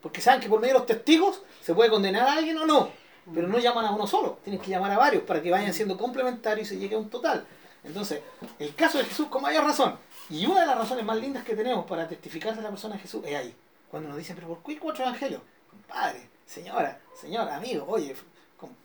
porque saben que por medio de los testigos se puede condenar a alguien o no, pero no llaman a uno solo, tienen que llamar a varios para que vayan siendo complementarios y se llegue a un total. Entonces, el caso de Jesús con mayor razón, y una de las razones más lindas que tenemos para testificar de la persona de Jesús es ahí, cuando nos dicen, pero ¿por qué cuatro evangelios? Compadre, señora, señora, amigo, oye,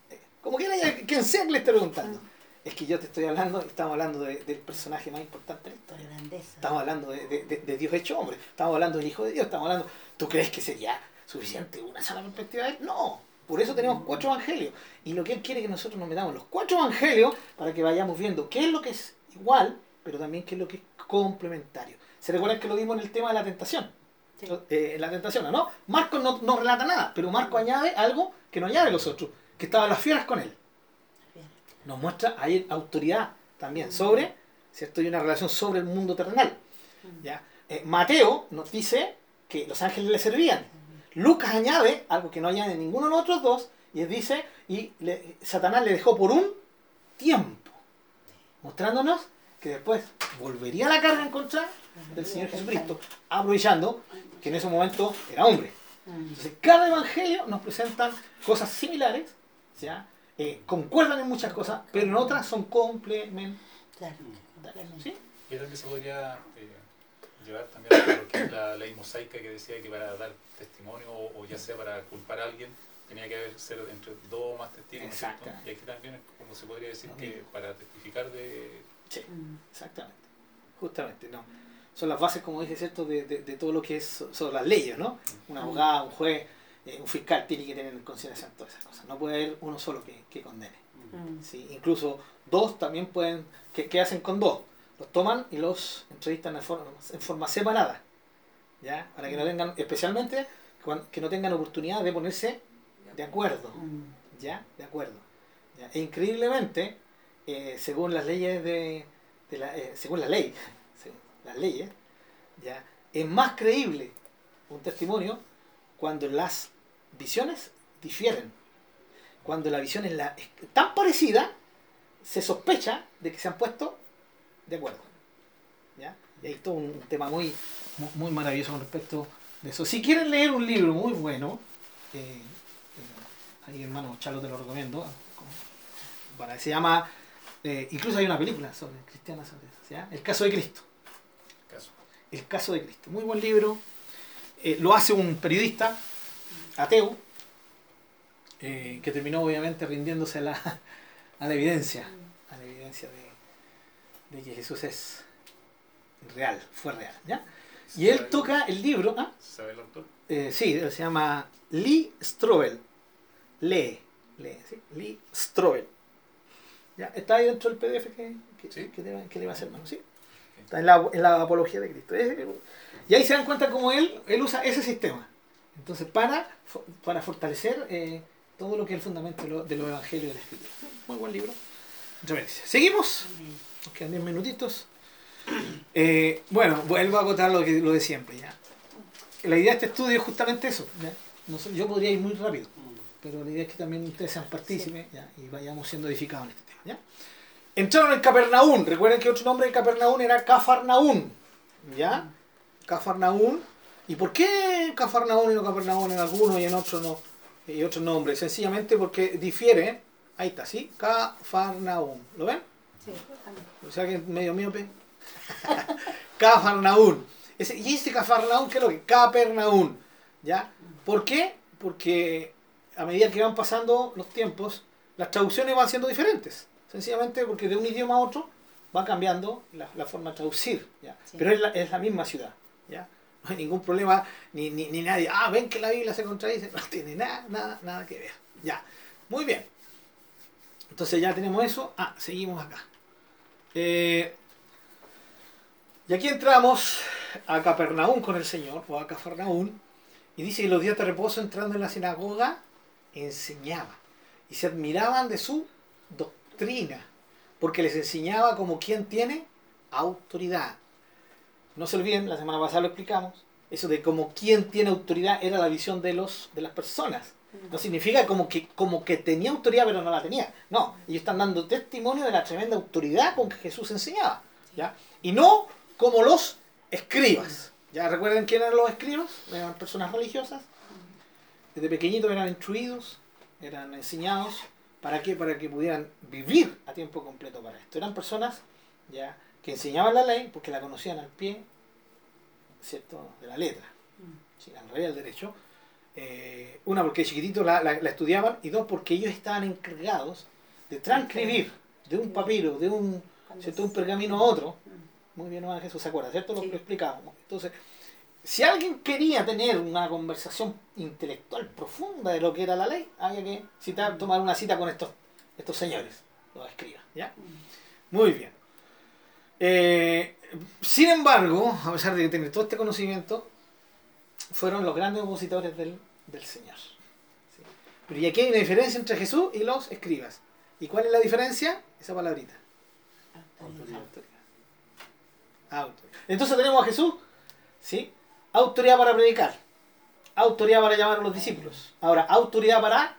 eh, como quien sea que le esté preguntando. Es que yo te estoy hablando, estamos hablando de- del personaje más importante de la historia. grandeza. Estamos hablando de, de- de- de Dios hecho hombre. Estamos hablando del Hijo de Dios. Estamos hablando. ¿Tú crees que sería suficiente una sola perspectiva de él? No. Por eso tenemos cuatro evangelios. Y lo que Él quiere es que nosotros nos metamos los cuatro evangelios para que vayamos viendo qué es lo que es igual, pero también qué es lo que es complementario. ¿Se recuerdan que lo vimos en el tema de la tentación? Sí. Eh, en la tentación, ¿no? Marcos no, no relata nada, pero Marcos añade algo que no añade los otros, que estaban las fieras con él nos muestra hay autoridad también sobre, ¿cierto? Y una relación sobre el mundo terrenal. ¿ya? Eh, Mateo nos dice que los ángeles le servían. Lucas añade algo que no añade ninguno de los otros dos, y él dice, y le- Satanás le dejó por un tiempo, mostrándonos que después volvería la carga en contra del Señor Jesucristo, aprovechando que en ese momento era hombre. Entonces, cada evangelio nos presenta cosas similares, ¿ya? Eh, concuerdan en muchas cosas, pero en otras son complementarias. También se podría eh, llevar también a lo que es la ley mosaica que decía que para dar testimonio o, o ya sea para culpar a alguien tenía que haber ser entre dos o más testigos. Exactamente. Y aquí también es como se podría decir que mismo. para testificar de... Sí, exactamente. Justamente, ¿no? Son las bases, como dije, ¿cierto? De, de- de todo lo que es so- sobre las leyes, ¿no? Un abogado, un juez, eh, un fiscal tiene que tener en consideración todas esas cosas. No puede haber uno solo que, que condene. Mm. ¿sí? Incluso dos también pueden, ¿qué, qué hacen con dos? Los toman y los entrevistan en forma, en forma separada, ¿ya? Para que no tengan, especialmente, que no tengan oportunidad de ponerse de acuerdo, Mm. ¿ya? De acuerdo. ¿ya? E increíblemente, eh, según las leyes de, de la, eh, según la ley, las leyes, ¿ya? Es más creíble un testimonio cuando las visiones difieren. Cuando la visión es, la, es tan parecida, se sospecha de que se han puesto de acuerdo. ¿ya? Y hay todo un tema muy, mu- muy maravilloso con respecto de eso. Si quieren leer un libro muy bueno, eh, eh, ahí hermano Chalo te lo recomiendo. Para, se llama, eh, incluso hay una película sobre cristiana sobre eso, ¿ya? El caso de Cristo. Caso. El caso de Cristo. Muy buen libro. Lo hace un periodista ateo que terminó obviamente rindiéndose a la, a la evidencia, a la evidencia de, de que Jesús es real, fue real. ¿ya? Y él toca el libro, ¿ah? ¿Sabe el autor? Eh, sí, él se llama Lee Strobel. Lee, lee, ¿sí? Lee Strobel. ¿Ya? Está ahí dentro del PDF que, que, Sí. que le, que le va a hacer mano, ¿sí? Está en la, en la apología de Cristo. Es- y ahí se dan cuenta cómo él, él usa ese sistema. Entonces, para, para fortalecer eh, todo lo que es el fundamento de, lo- los evangelios de la escritura. Muy buen libro. Seguimos. Nos quedan 10 minutitos. Eh, bueno, vuelvo a acotar lo, que, lo de siempre. ¿ya? La idea de este estudio es justamente eso. ¿ya? No sé, yo podría ir muy rápido, pero la idea es que también ustedes sean partícipes ¿ya? y vayamos siendo edificados en este tema. ¿ya? Entraron en Capernaún. Recuerden que otro nombre de Capernaún era Cafarnaún. ¿Ya? Cafarnaún. ¿Y por qué Cafarnaún y no Capernaún en algunos y en otros no? Y otros nombres. Sencillamente porque difiere. Ahí está, ¿sí? Cafarnaún. ¿Lo ven? Sí. O sea que es medio miope. Cafarnaún. Ese, y ese Cafarnaún, ¿qué es lo que? Capernaún. ¿Ya? ¿Por qué? Porque a medida que van pasando los tiempos, las traducciones van siendo diferentes. Sencillamente porque de un idioma a otro va cambiando la, la forma de traducir. ¿ya? Sí. Pero es la, es la misma ciudad. ¿ya? No hay ningún problema, ni, ni, ni nadie, ah, ven que la Biblia se contradice, no tiene nada, nada, nada que ver. Ya, muy bien. Entonces ya tenemos eso. Ah, seguimos acá. Eh, y aquí entramos a Capernaum con el Señor, o a Cafarnaún, y dice que los días de reposo entrando en la sinagoga, enseñaba. Y se admiraban de su doctrina, porque les enseñaba como quien tiene autoridad. No se olviden, la semana pasada lo explicamos, eso de como quien tiene autoridad era la visión de, los, de las personas. No significa como que, como que tenía autoridad pero no la tenía. No, ellos están dando testimonio de la tremenda autoridad con que Jesús enseñaba. ¿ya? Y no como los escribas. ¿Ya recuerden quién eran los escribas? Eran personas religiosas. Desde pequeñitos eran instruidos, eran enseñados. ¿Para qué? Para que pudieran vivir a tiempo completo para esto. Eran personas ya que enseñaban la ley porque la conocían al pie, ¿cierto? De la letra. Sí, al revés del derecho. Eh, una porque chiquitito la, la, la estudiaban y dos porque ellos estaban encargados de transcribir de un papiro, de un, ¿cierto? un pergamino a otro. Muy bien, hermano Jesús se acuerda, ¿cierto? Lo Sí. explicábamos. Entonces, si alguien quería tener una conversación intelectual profunda de lo que era la ley, había que citar, tomar una cita con estos, estos señores, los escribas, ¿ya? Muy bien. Eh, sin embargo, a pesar de tener todo este conocimiento, fueron los grandes opositores del, del Señor. ¿sí? Pero y aquí hay una diferencia entre Jesús y los escribas. ¿Y cuál es la diferencia? Esa palabrita. Autoridad. Autoridad. Autoridad. Entonces tenemos a Jesús, ¿sí? Autoridad para predicar, autoridad para llamar a los discípulos. Ahora, autoridad para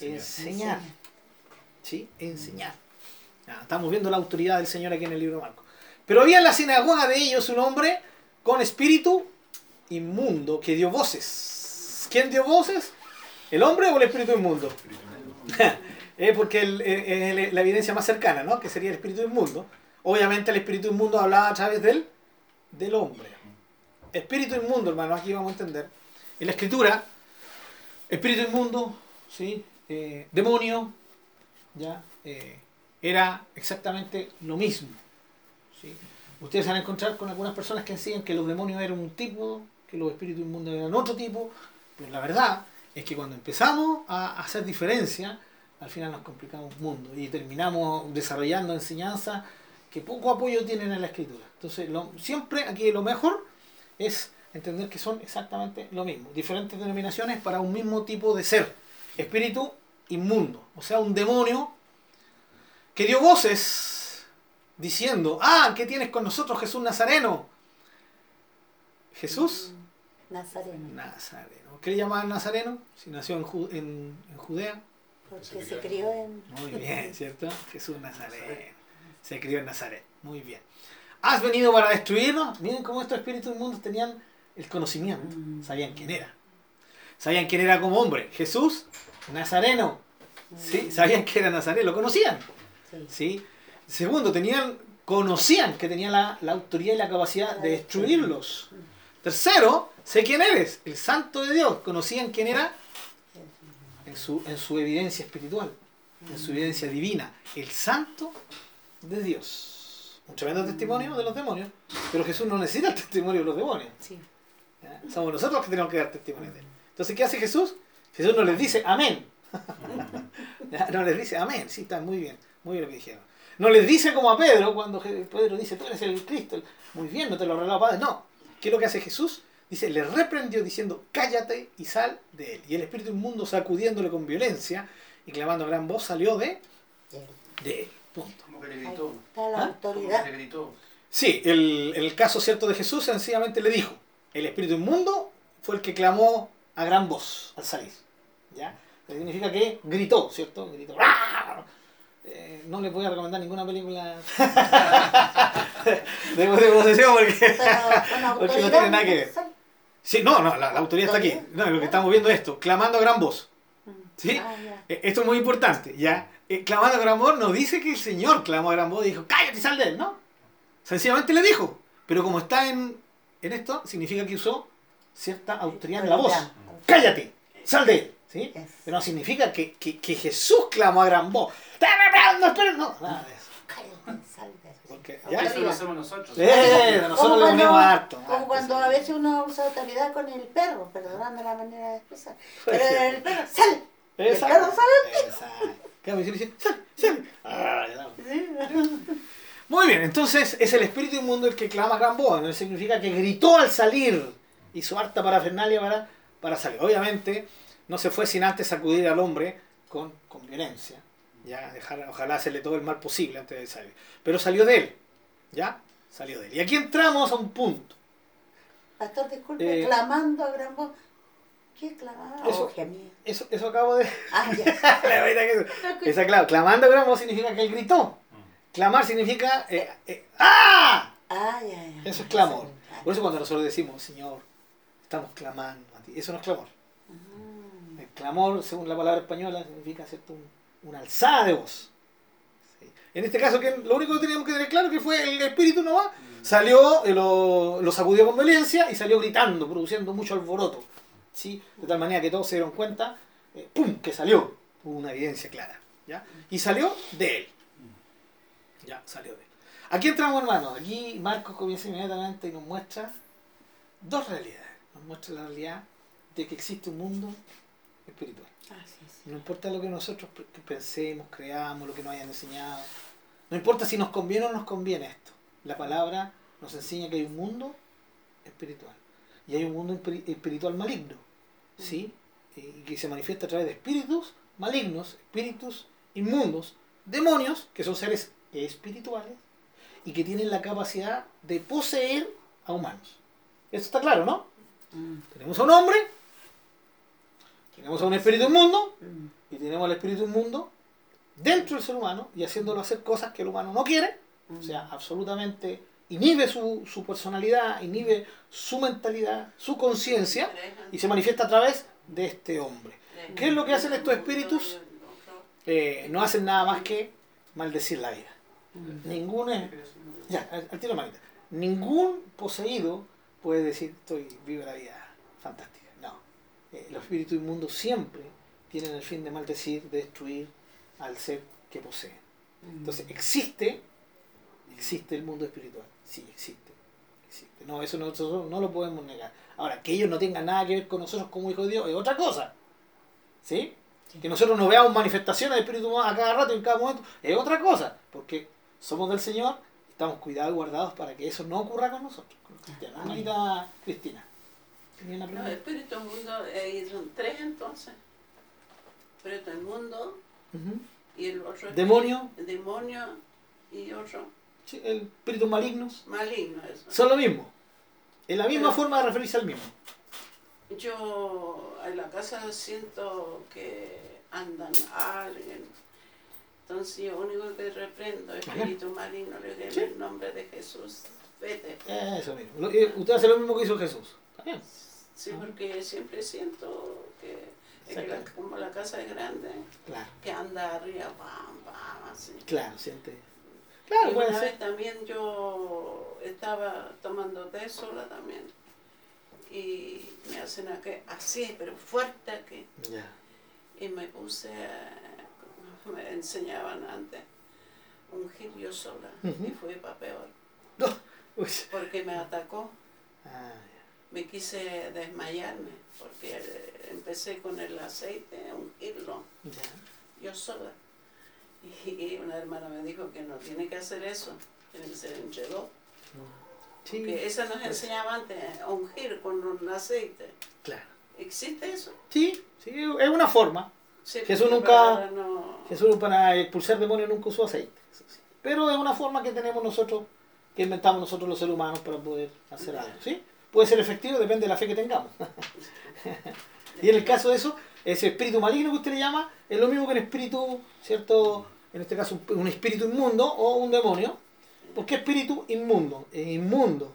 Enseñar. enseñar. ¿Sí? Enseñar. Ah, estamos viendo la autoridad del Señor aquí en el libro de Marcos. Pero había en la sinagoga de ellos un hombre con espíritu inmundo que dio voces. ¿Quién dio voces? ¿El hombre o el espíritu inmundo? Eh, porque eh, eh, la evidencia más cercana, ¿no? Que sería el espíritu inmundo. Obviamente el espíritu inmundo hablaba a través del, del hombre. Espíritu inmundo, hermano, aquí vamos a entender. En la escritura, espíritu inmundo, ¿sí? Eh, demonio, ya, eh, era exactamente lo mismo. ¿sí? Ustedes se van a encontrar con algunas personas que enseñan que los demonios eran un tipo, que los espíritus inmundos eran otro tipo, pero la verdad es que cuando empezamos a hacer diferencia, al final nos complicamos un mundo y terminamos desarrollando enseñanzas que poco apoyo tienen en la escritura. Entonces, siempre aquí lo mejor es entender que son exactamente lo mismo, diferentes denominaciones para un mismo tipo de ser, espíritu inmundo, o sea, un demonio que dio voces diciendo, ah, ¿qué tienes con nosotros Jesús Nazareno? Jesús Nazareno. Nazareno. ¿Qué le llamaban Nazareno? Si nació en, Ju- en- en Judea. Porque se crió en. Muy bien, ¿cierto? Jesús Nazareno. Se crió en Nazaret. Muy bien. ¿Has venido para destruirnos? Miren cómo estos espíritus inmundos tenían el conocimiento. Mm. Sabían quién era. Sabían quién era como hombre. Jesús Nazareno. ¿Sí? Sabían que era Nazareno. Lo conocían. Sí. ¿sí? Segundo, tenían, conocían que tenía la, la autoridad y la capacidad de destruirlos. Tercero, sé quién eres, el santo de Dios. Conocían quién era en su, en su evidencia espiritual, en su evidencia divina, el santo de Dios. Un tremendo testimonio de los demonios, pero Jesús no necesita el testimonio de los demonios. Sí. Somos nosotros los que tenemos que dar testimonio de él. Entonces, ¿qué hace Jesús? Jesús no les dice amén. No les dice amén. Sí, está muy bien. Muy bien lo que dijeron. No les dice como a Pedro, cuando Pedro dice, tú eres el Cristo. Muy bien, no te lo arreglado Padre. No. ¿Qué es lo que hace Jesús? Dice, le reprendió diciendo, cállate y sal de él. Y el espíritu inmundo sacudiéndole con violencia y clamando a gran voz salió de, de él. Punto. Como que le Ahí gritó. está la ¿Ah? Como autoridad. que le gritó. Sí, el, el caso cierto de Jesús sencillamente le dijo, el espíritu inmundo fue el que clamó a gran voz al salir. ¿Ya? Significa que gritó, ¿cierto? Gritó. ¡Ah! Eh, no le voy a recomendar ninguna película de, de posesión porque... Porque no tiene nada que ver. Sí, no, no, la, la autoridad está aquí. No, lo que estamos viendo es esto, clamando a gran voz. ¿Sí? Ah. Eh, Esto es muy importante, ¿ya? Eh, clamando a gran voz no dice que el Señor clamó a gran voz y dijo, cállate y sal de él, ¿no? Sencillamente le dijo. Pero como está en, en esto, significa que usó cierta autoridad en la voz. Cállate, sal de él, ¿sí? Yes. Pero no significa que, que, que Jesús clamó a gran voz. ¡Te reprendo, espera! No, nada de eso. Sal. Porque, ¿ya? Eso lo hacemos nosotros. Eh, nosotros cuando- ponemos harto. Como harto, cuando sí. a veces uno usa autoridad con el perro, perdonando la manera de expresar. Pero el perro, ¡sale! ¿Y el Exacto. perro sale? Exacto. Claro, le dice, sale, sale. Ah. Muy bien, entonces es el espíritu inmundo el que clama a gran voz, ¿no? significa que gritó al salir, hizo harta parafernalia para, para salir. Obviamente no se fue sin antes sacudir al hombre con, con violencia, ya dejar, ojalá hacerle todo el mal posible antes de salir. Pero salió de él, ¿ya? Salió de él. Y aquí entramos a un punto. Pastor, disculpe, Eh, clamando a gran voz. ¿Qué clamaba? Eso-. Eso, eso acabo de... Ah, ya. La verdad que eso- Esa, claro, clamando a gran voz significa que él gritó. Clamar significa... eh, eh, ¡Ah! Ah, ya, ya. Eso es clamor. Por eso cuando nosotros decimos, Señor, estamos clamando a ti, eso no es clamor. Mm. Clamor, según la palabra española, significa ¿cierto? Un- una alzada de voz. Sí. En este caso, que lo único que teníamos que tener claro que fue el espíritu nomás, salió, eh, lo, lo sacudió con violencia y salió gritando, produciendo mucho alboroto. ¿sí? De tal manera que todos se dieron cuenta, eh, ¡pum!, que salió. Hubo una evidencia clara. ¿ya? Y salió de él. Ya, salió de él. Aquí entramos, hermanos. Aquí Marcos comienza inmediatamente y nos muestra dos realidades. Nos muestra la realidad de que existe un mundo espiritual. No importa lo que nosotros pensemos, creamos, lo que nos hayan enseñado. No importa si nos conviene o no nos conviene esto. La palabra nos enseña que hay un mundo espiritual. Y hay un mundo espiri- espiritual maligno. ¿Sí? Y que se manifiesta a través de espíritus malignos, espíritus inmundos, demonios, que son seres espirituales y que tienen la capacidad de poseer a humanos. Eso está claro, ¿no? Mm, Tenemos a un hombre, tenemos a un espíritu inmundo mm, y tenemos al espíritu inmundo dentro del ser humano y haciéndolo hacer cosas que el humano no quiere, mm. o sea, absolutamente inhibe su, su personalidad, inhibe su mentalidad, su conciencia y se manifiesta a través de este hombre. ¿Qué es lo que hacen estos espíritus? Eh, no hacen nada más que maldecir la vida. Mm. Ningún, eh, ya, al, tiro. Ningún poseído puede decir, estoy vivo la vida fantástica. Eh, los espíritus inmundos siempre tienen el fin de maldecir, de destruir al ser que poseen. Mm. Entonces, existe, existe el mundo espiritual. Sí, existe. existe. No, eso nosotros no lo podemos negar. Ahora, que ellos no tengan nada que ver con nosotros como hijos de Dios es otra cosa. ¿Sí? Que nosotros no veamos manifestaciones de espíritu humano a cada rato, en cada momento, es otra cosa. Porque somos del Señor estamos cuidados y guardados para que eso no ocurra con nosotros, con los cristianos. Amén. Cristina. ¿Tenía una Los espíritus mundo, ahí son tres entonces. Espíritu del mundo Ujú. y el otro Demonio, el demonio y otro sí, el espíritus malignos, maligno eso. son lo mismo. Es la misma Pero- forma de referirse al mismo. Yo en la casa siento que andan alguien. Entonces yo único que reprendo, espíritu maligno, le digo Sí. en el nombre de Jesús, vete. Eso mismo. Eh, usted hace lo mismo que hizo Jesús. ¿Está bien? Sí, porque siempre siento que, es que la- Exacto. como la casa es grande, Claro, que anda arriba, pam, pam, así. claro, siente. Claro, y puede una vez también yo estaba tomando té sola también. Y me hacen aquí, así, pero fuerte aquí. Ya. Y me puse, a- me enseñaban antes, ungir yo sola. Y fue para peor, Uy. porque me atacó. Ah, Me quise desmayarme, porque empecé con el aceite a ungirlo, yo sola. Y, y una hermana me dijo que no tiene que hacer eso, tiene que ser entre dos. Sí, Que esa nos enseñaba antes, a ungir con un aceite. claro. ¿Existe eso? Sí, sí, es una forma. Sí, Jesús porque nunca- no- Jesús para expulsar demonios nunca usó aceite. Pero es una forma que tenemos nosotros, que inventamos nosotros los seres humanos para poder hacer algo. ¿sí? Puede ser efectivo, depende de la fe que tengamos. y en el caso de eso, ese espíritu maligno que usted le llama, es lo mismo que un espíritu, ¿cierto? En este caso, un- espíritu inmundo o un demonio. ¿Por qué espíritu inmundo? Es inmundo.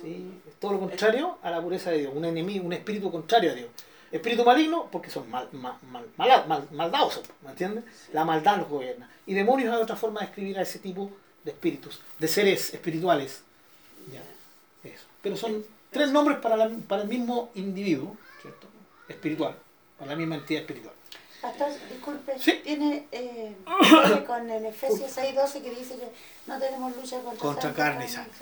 ¿sí? Es todo lo contrario a la pureza de Dios. Un enemigo, un espíritu contrario a Dios. Espíritu maligno, porque son mal, mal, mal, mal- maldadosos, ¿me entiendes? La maldad los gobierna. Y demonios es otra forma de escribir a ese tipo de espíritus, de seres espirituales. Ya, eso. Pero son tres nombres para, la- para el mismo individuo, ¿cierto? Espiritual, para la misma entidad espiritual. Pastor, disculpe, Sí. tiene eh, con el Efesios 6.12 que dice que no tenemos lucha contra, carne y sangre.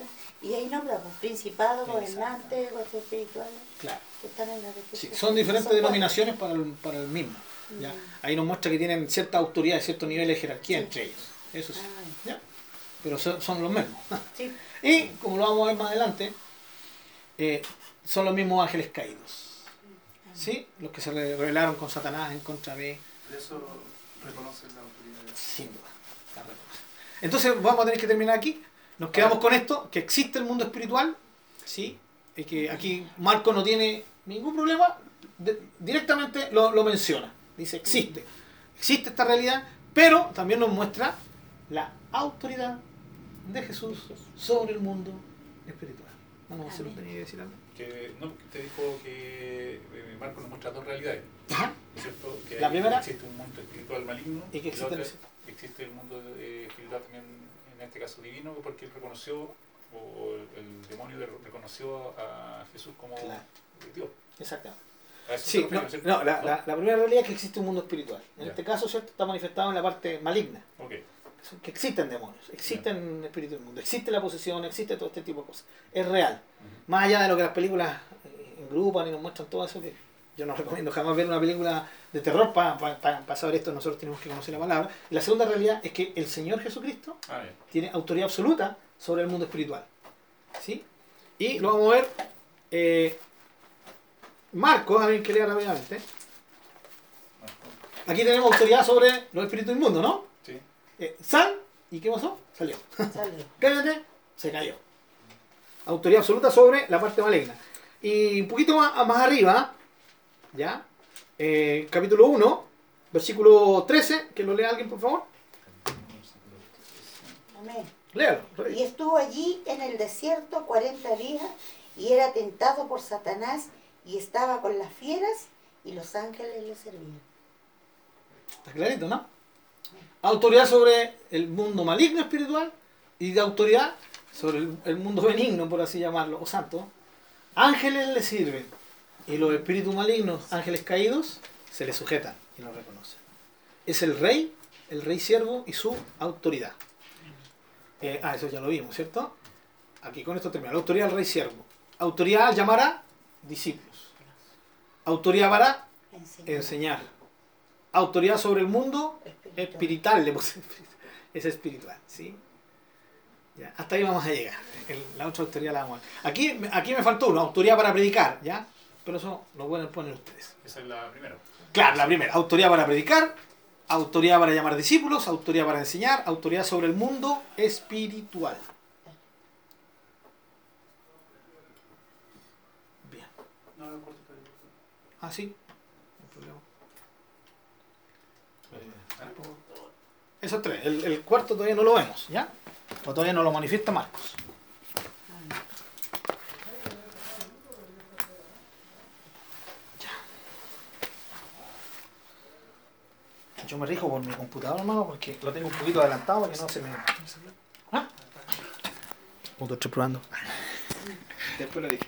Y ahí nombra pues, principados, gobernantes, huestes espirituales Claro. que están en la Sí, son diferentes Son denominaciones para el, para el mismo. ¿ya? Mm. Ahí nos muestra que tienen cierta autoridad cierto nivel de jerarquía Sí. entre ellos. Eso sí. Ah, ¿ya? Pero son, son los mismos. sí. Y, como lo vamos a ver más adelante, eh, son los mismos ángeles caídos. ¿Sí? Los que se re- rebelaron con Satanás en contra de Por eso reconocen la autoridad. Sin duda. la. Entonces vamos a tener que terminar aquí. Nos quedamos con esto, que existe el mundo espiritual, ¿sí? Y que aquí Marco no tiene ningún problema, de- directamente lo, lo menciona. Dice, existe. Existe esta realidad, pero también nos muestra la autoridad de Jesús sobre el mundo espiritual. A hacer Amén. tenía que decir algo. Que, no, te dijo que eh, Marco nos muestra dos realidades. Ajá. ¿no es cierto? Que La hay- primera. existe un mundo espiritual maligno Y que la existe otra, el- existe el mundo eh, espiritual también, en este caso divino, porque él reconoció, o el, el demonio de- reconoció a Jesús como Claro. Dios. Se Sí, no, no, la, la- la primera realidad es que existe un mundo espiritual. En Ya. este caso, ¿cierto? Está manifestado en la parte maligna. Ok. Que existen demonios, existen espíritus del mundo, existe la posesión, existe todo este tipo de cosas. Es real. Más allá de lo que las películas eh, engrupan y nos muestran todo eso, que yo no recomiendo jamás ver una película de terror para saber esto, nosotros tenemos que conocer la palabra. Y la segunda realidad es que el Señor Jesucristo Ah, tiene autoridad absoluta sobre el mundo espiritual. ¿Sí? Y lo vamos a ver. Eh, Marcos, a ver que lea rápidamente. Aquí tenemos autoridad sobre los espíritus inmundos, ¿no? Eh, sal, ¿y qué pasó? Salió. Salió. Cállate, se cayó. Autoridad absoluta sobre la parte maligna. Y un poquito más, más arriba, ¿ya? Eh, capítulo 1, versículo 13, que lo lea alguien, por favor. Amén. Léalo. Y estuvo allí en el desierto cuarenta días y era tentado por Satanás y estaba con las fieras y los ángeles le servían. Está clarito, ¿no? Autoridad sobre el mundo maligno espiritual y de autoridad sobre el, el mundo benigno, por así llamarlo, o santo. Ángeles le sirven y los espíritus malignos, ángeles caídos, se le sujetan y lo reconocen. Es el rey, el rey siervo y su autoridad. Eh, ah, eso ya lo vimos, ¿cierto? Aquí con esto termina. La autoridad del rey siervo. Autoridad al llamar a discípulos. Autoridad para Enseñar. enseñar. Autoridad sobre el mundo Espiritual. le puse es espiritual, ¿sí? Ya, hasta ahí vamos a llegar. El- la otra autoridad la vamos a Aquí, aquí me faltó una autoridad para predicar, ¿ya? Pero eso lo pueden poner ustedes. Esa es la primera. Claro, la primera, autoridad para predicar, autoridad para llamar discípulos, autoridad para enseñar, autoridad sobre el mundo espiritual. Bien. Ah, sí. No hay problema. Esos tres. El, el cuarto todavía no lo vemos, ¿ya? O todavía no lo manifiesta Marcos. Ya. Yo me rijo por mi computador, hermano, porque lo tengo un poquito adelantado para que no se me... ¿Ah? Punto, estoy probando. Después lo dije.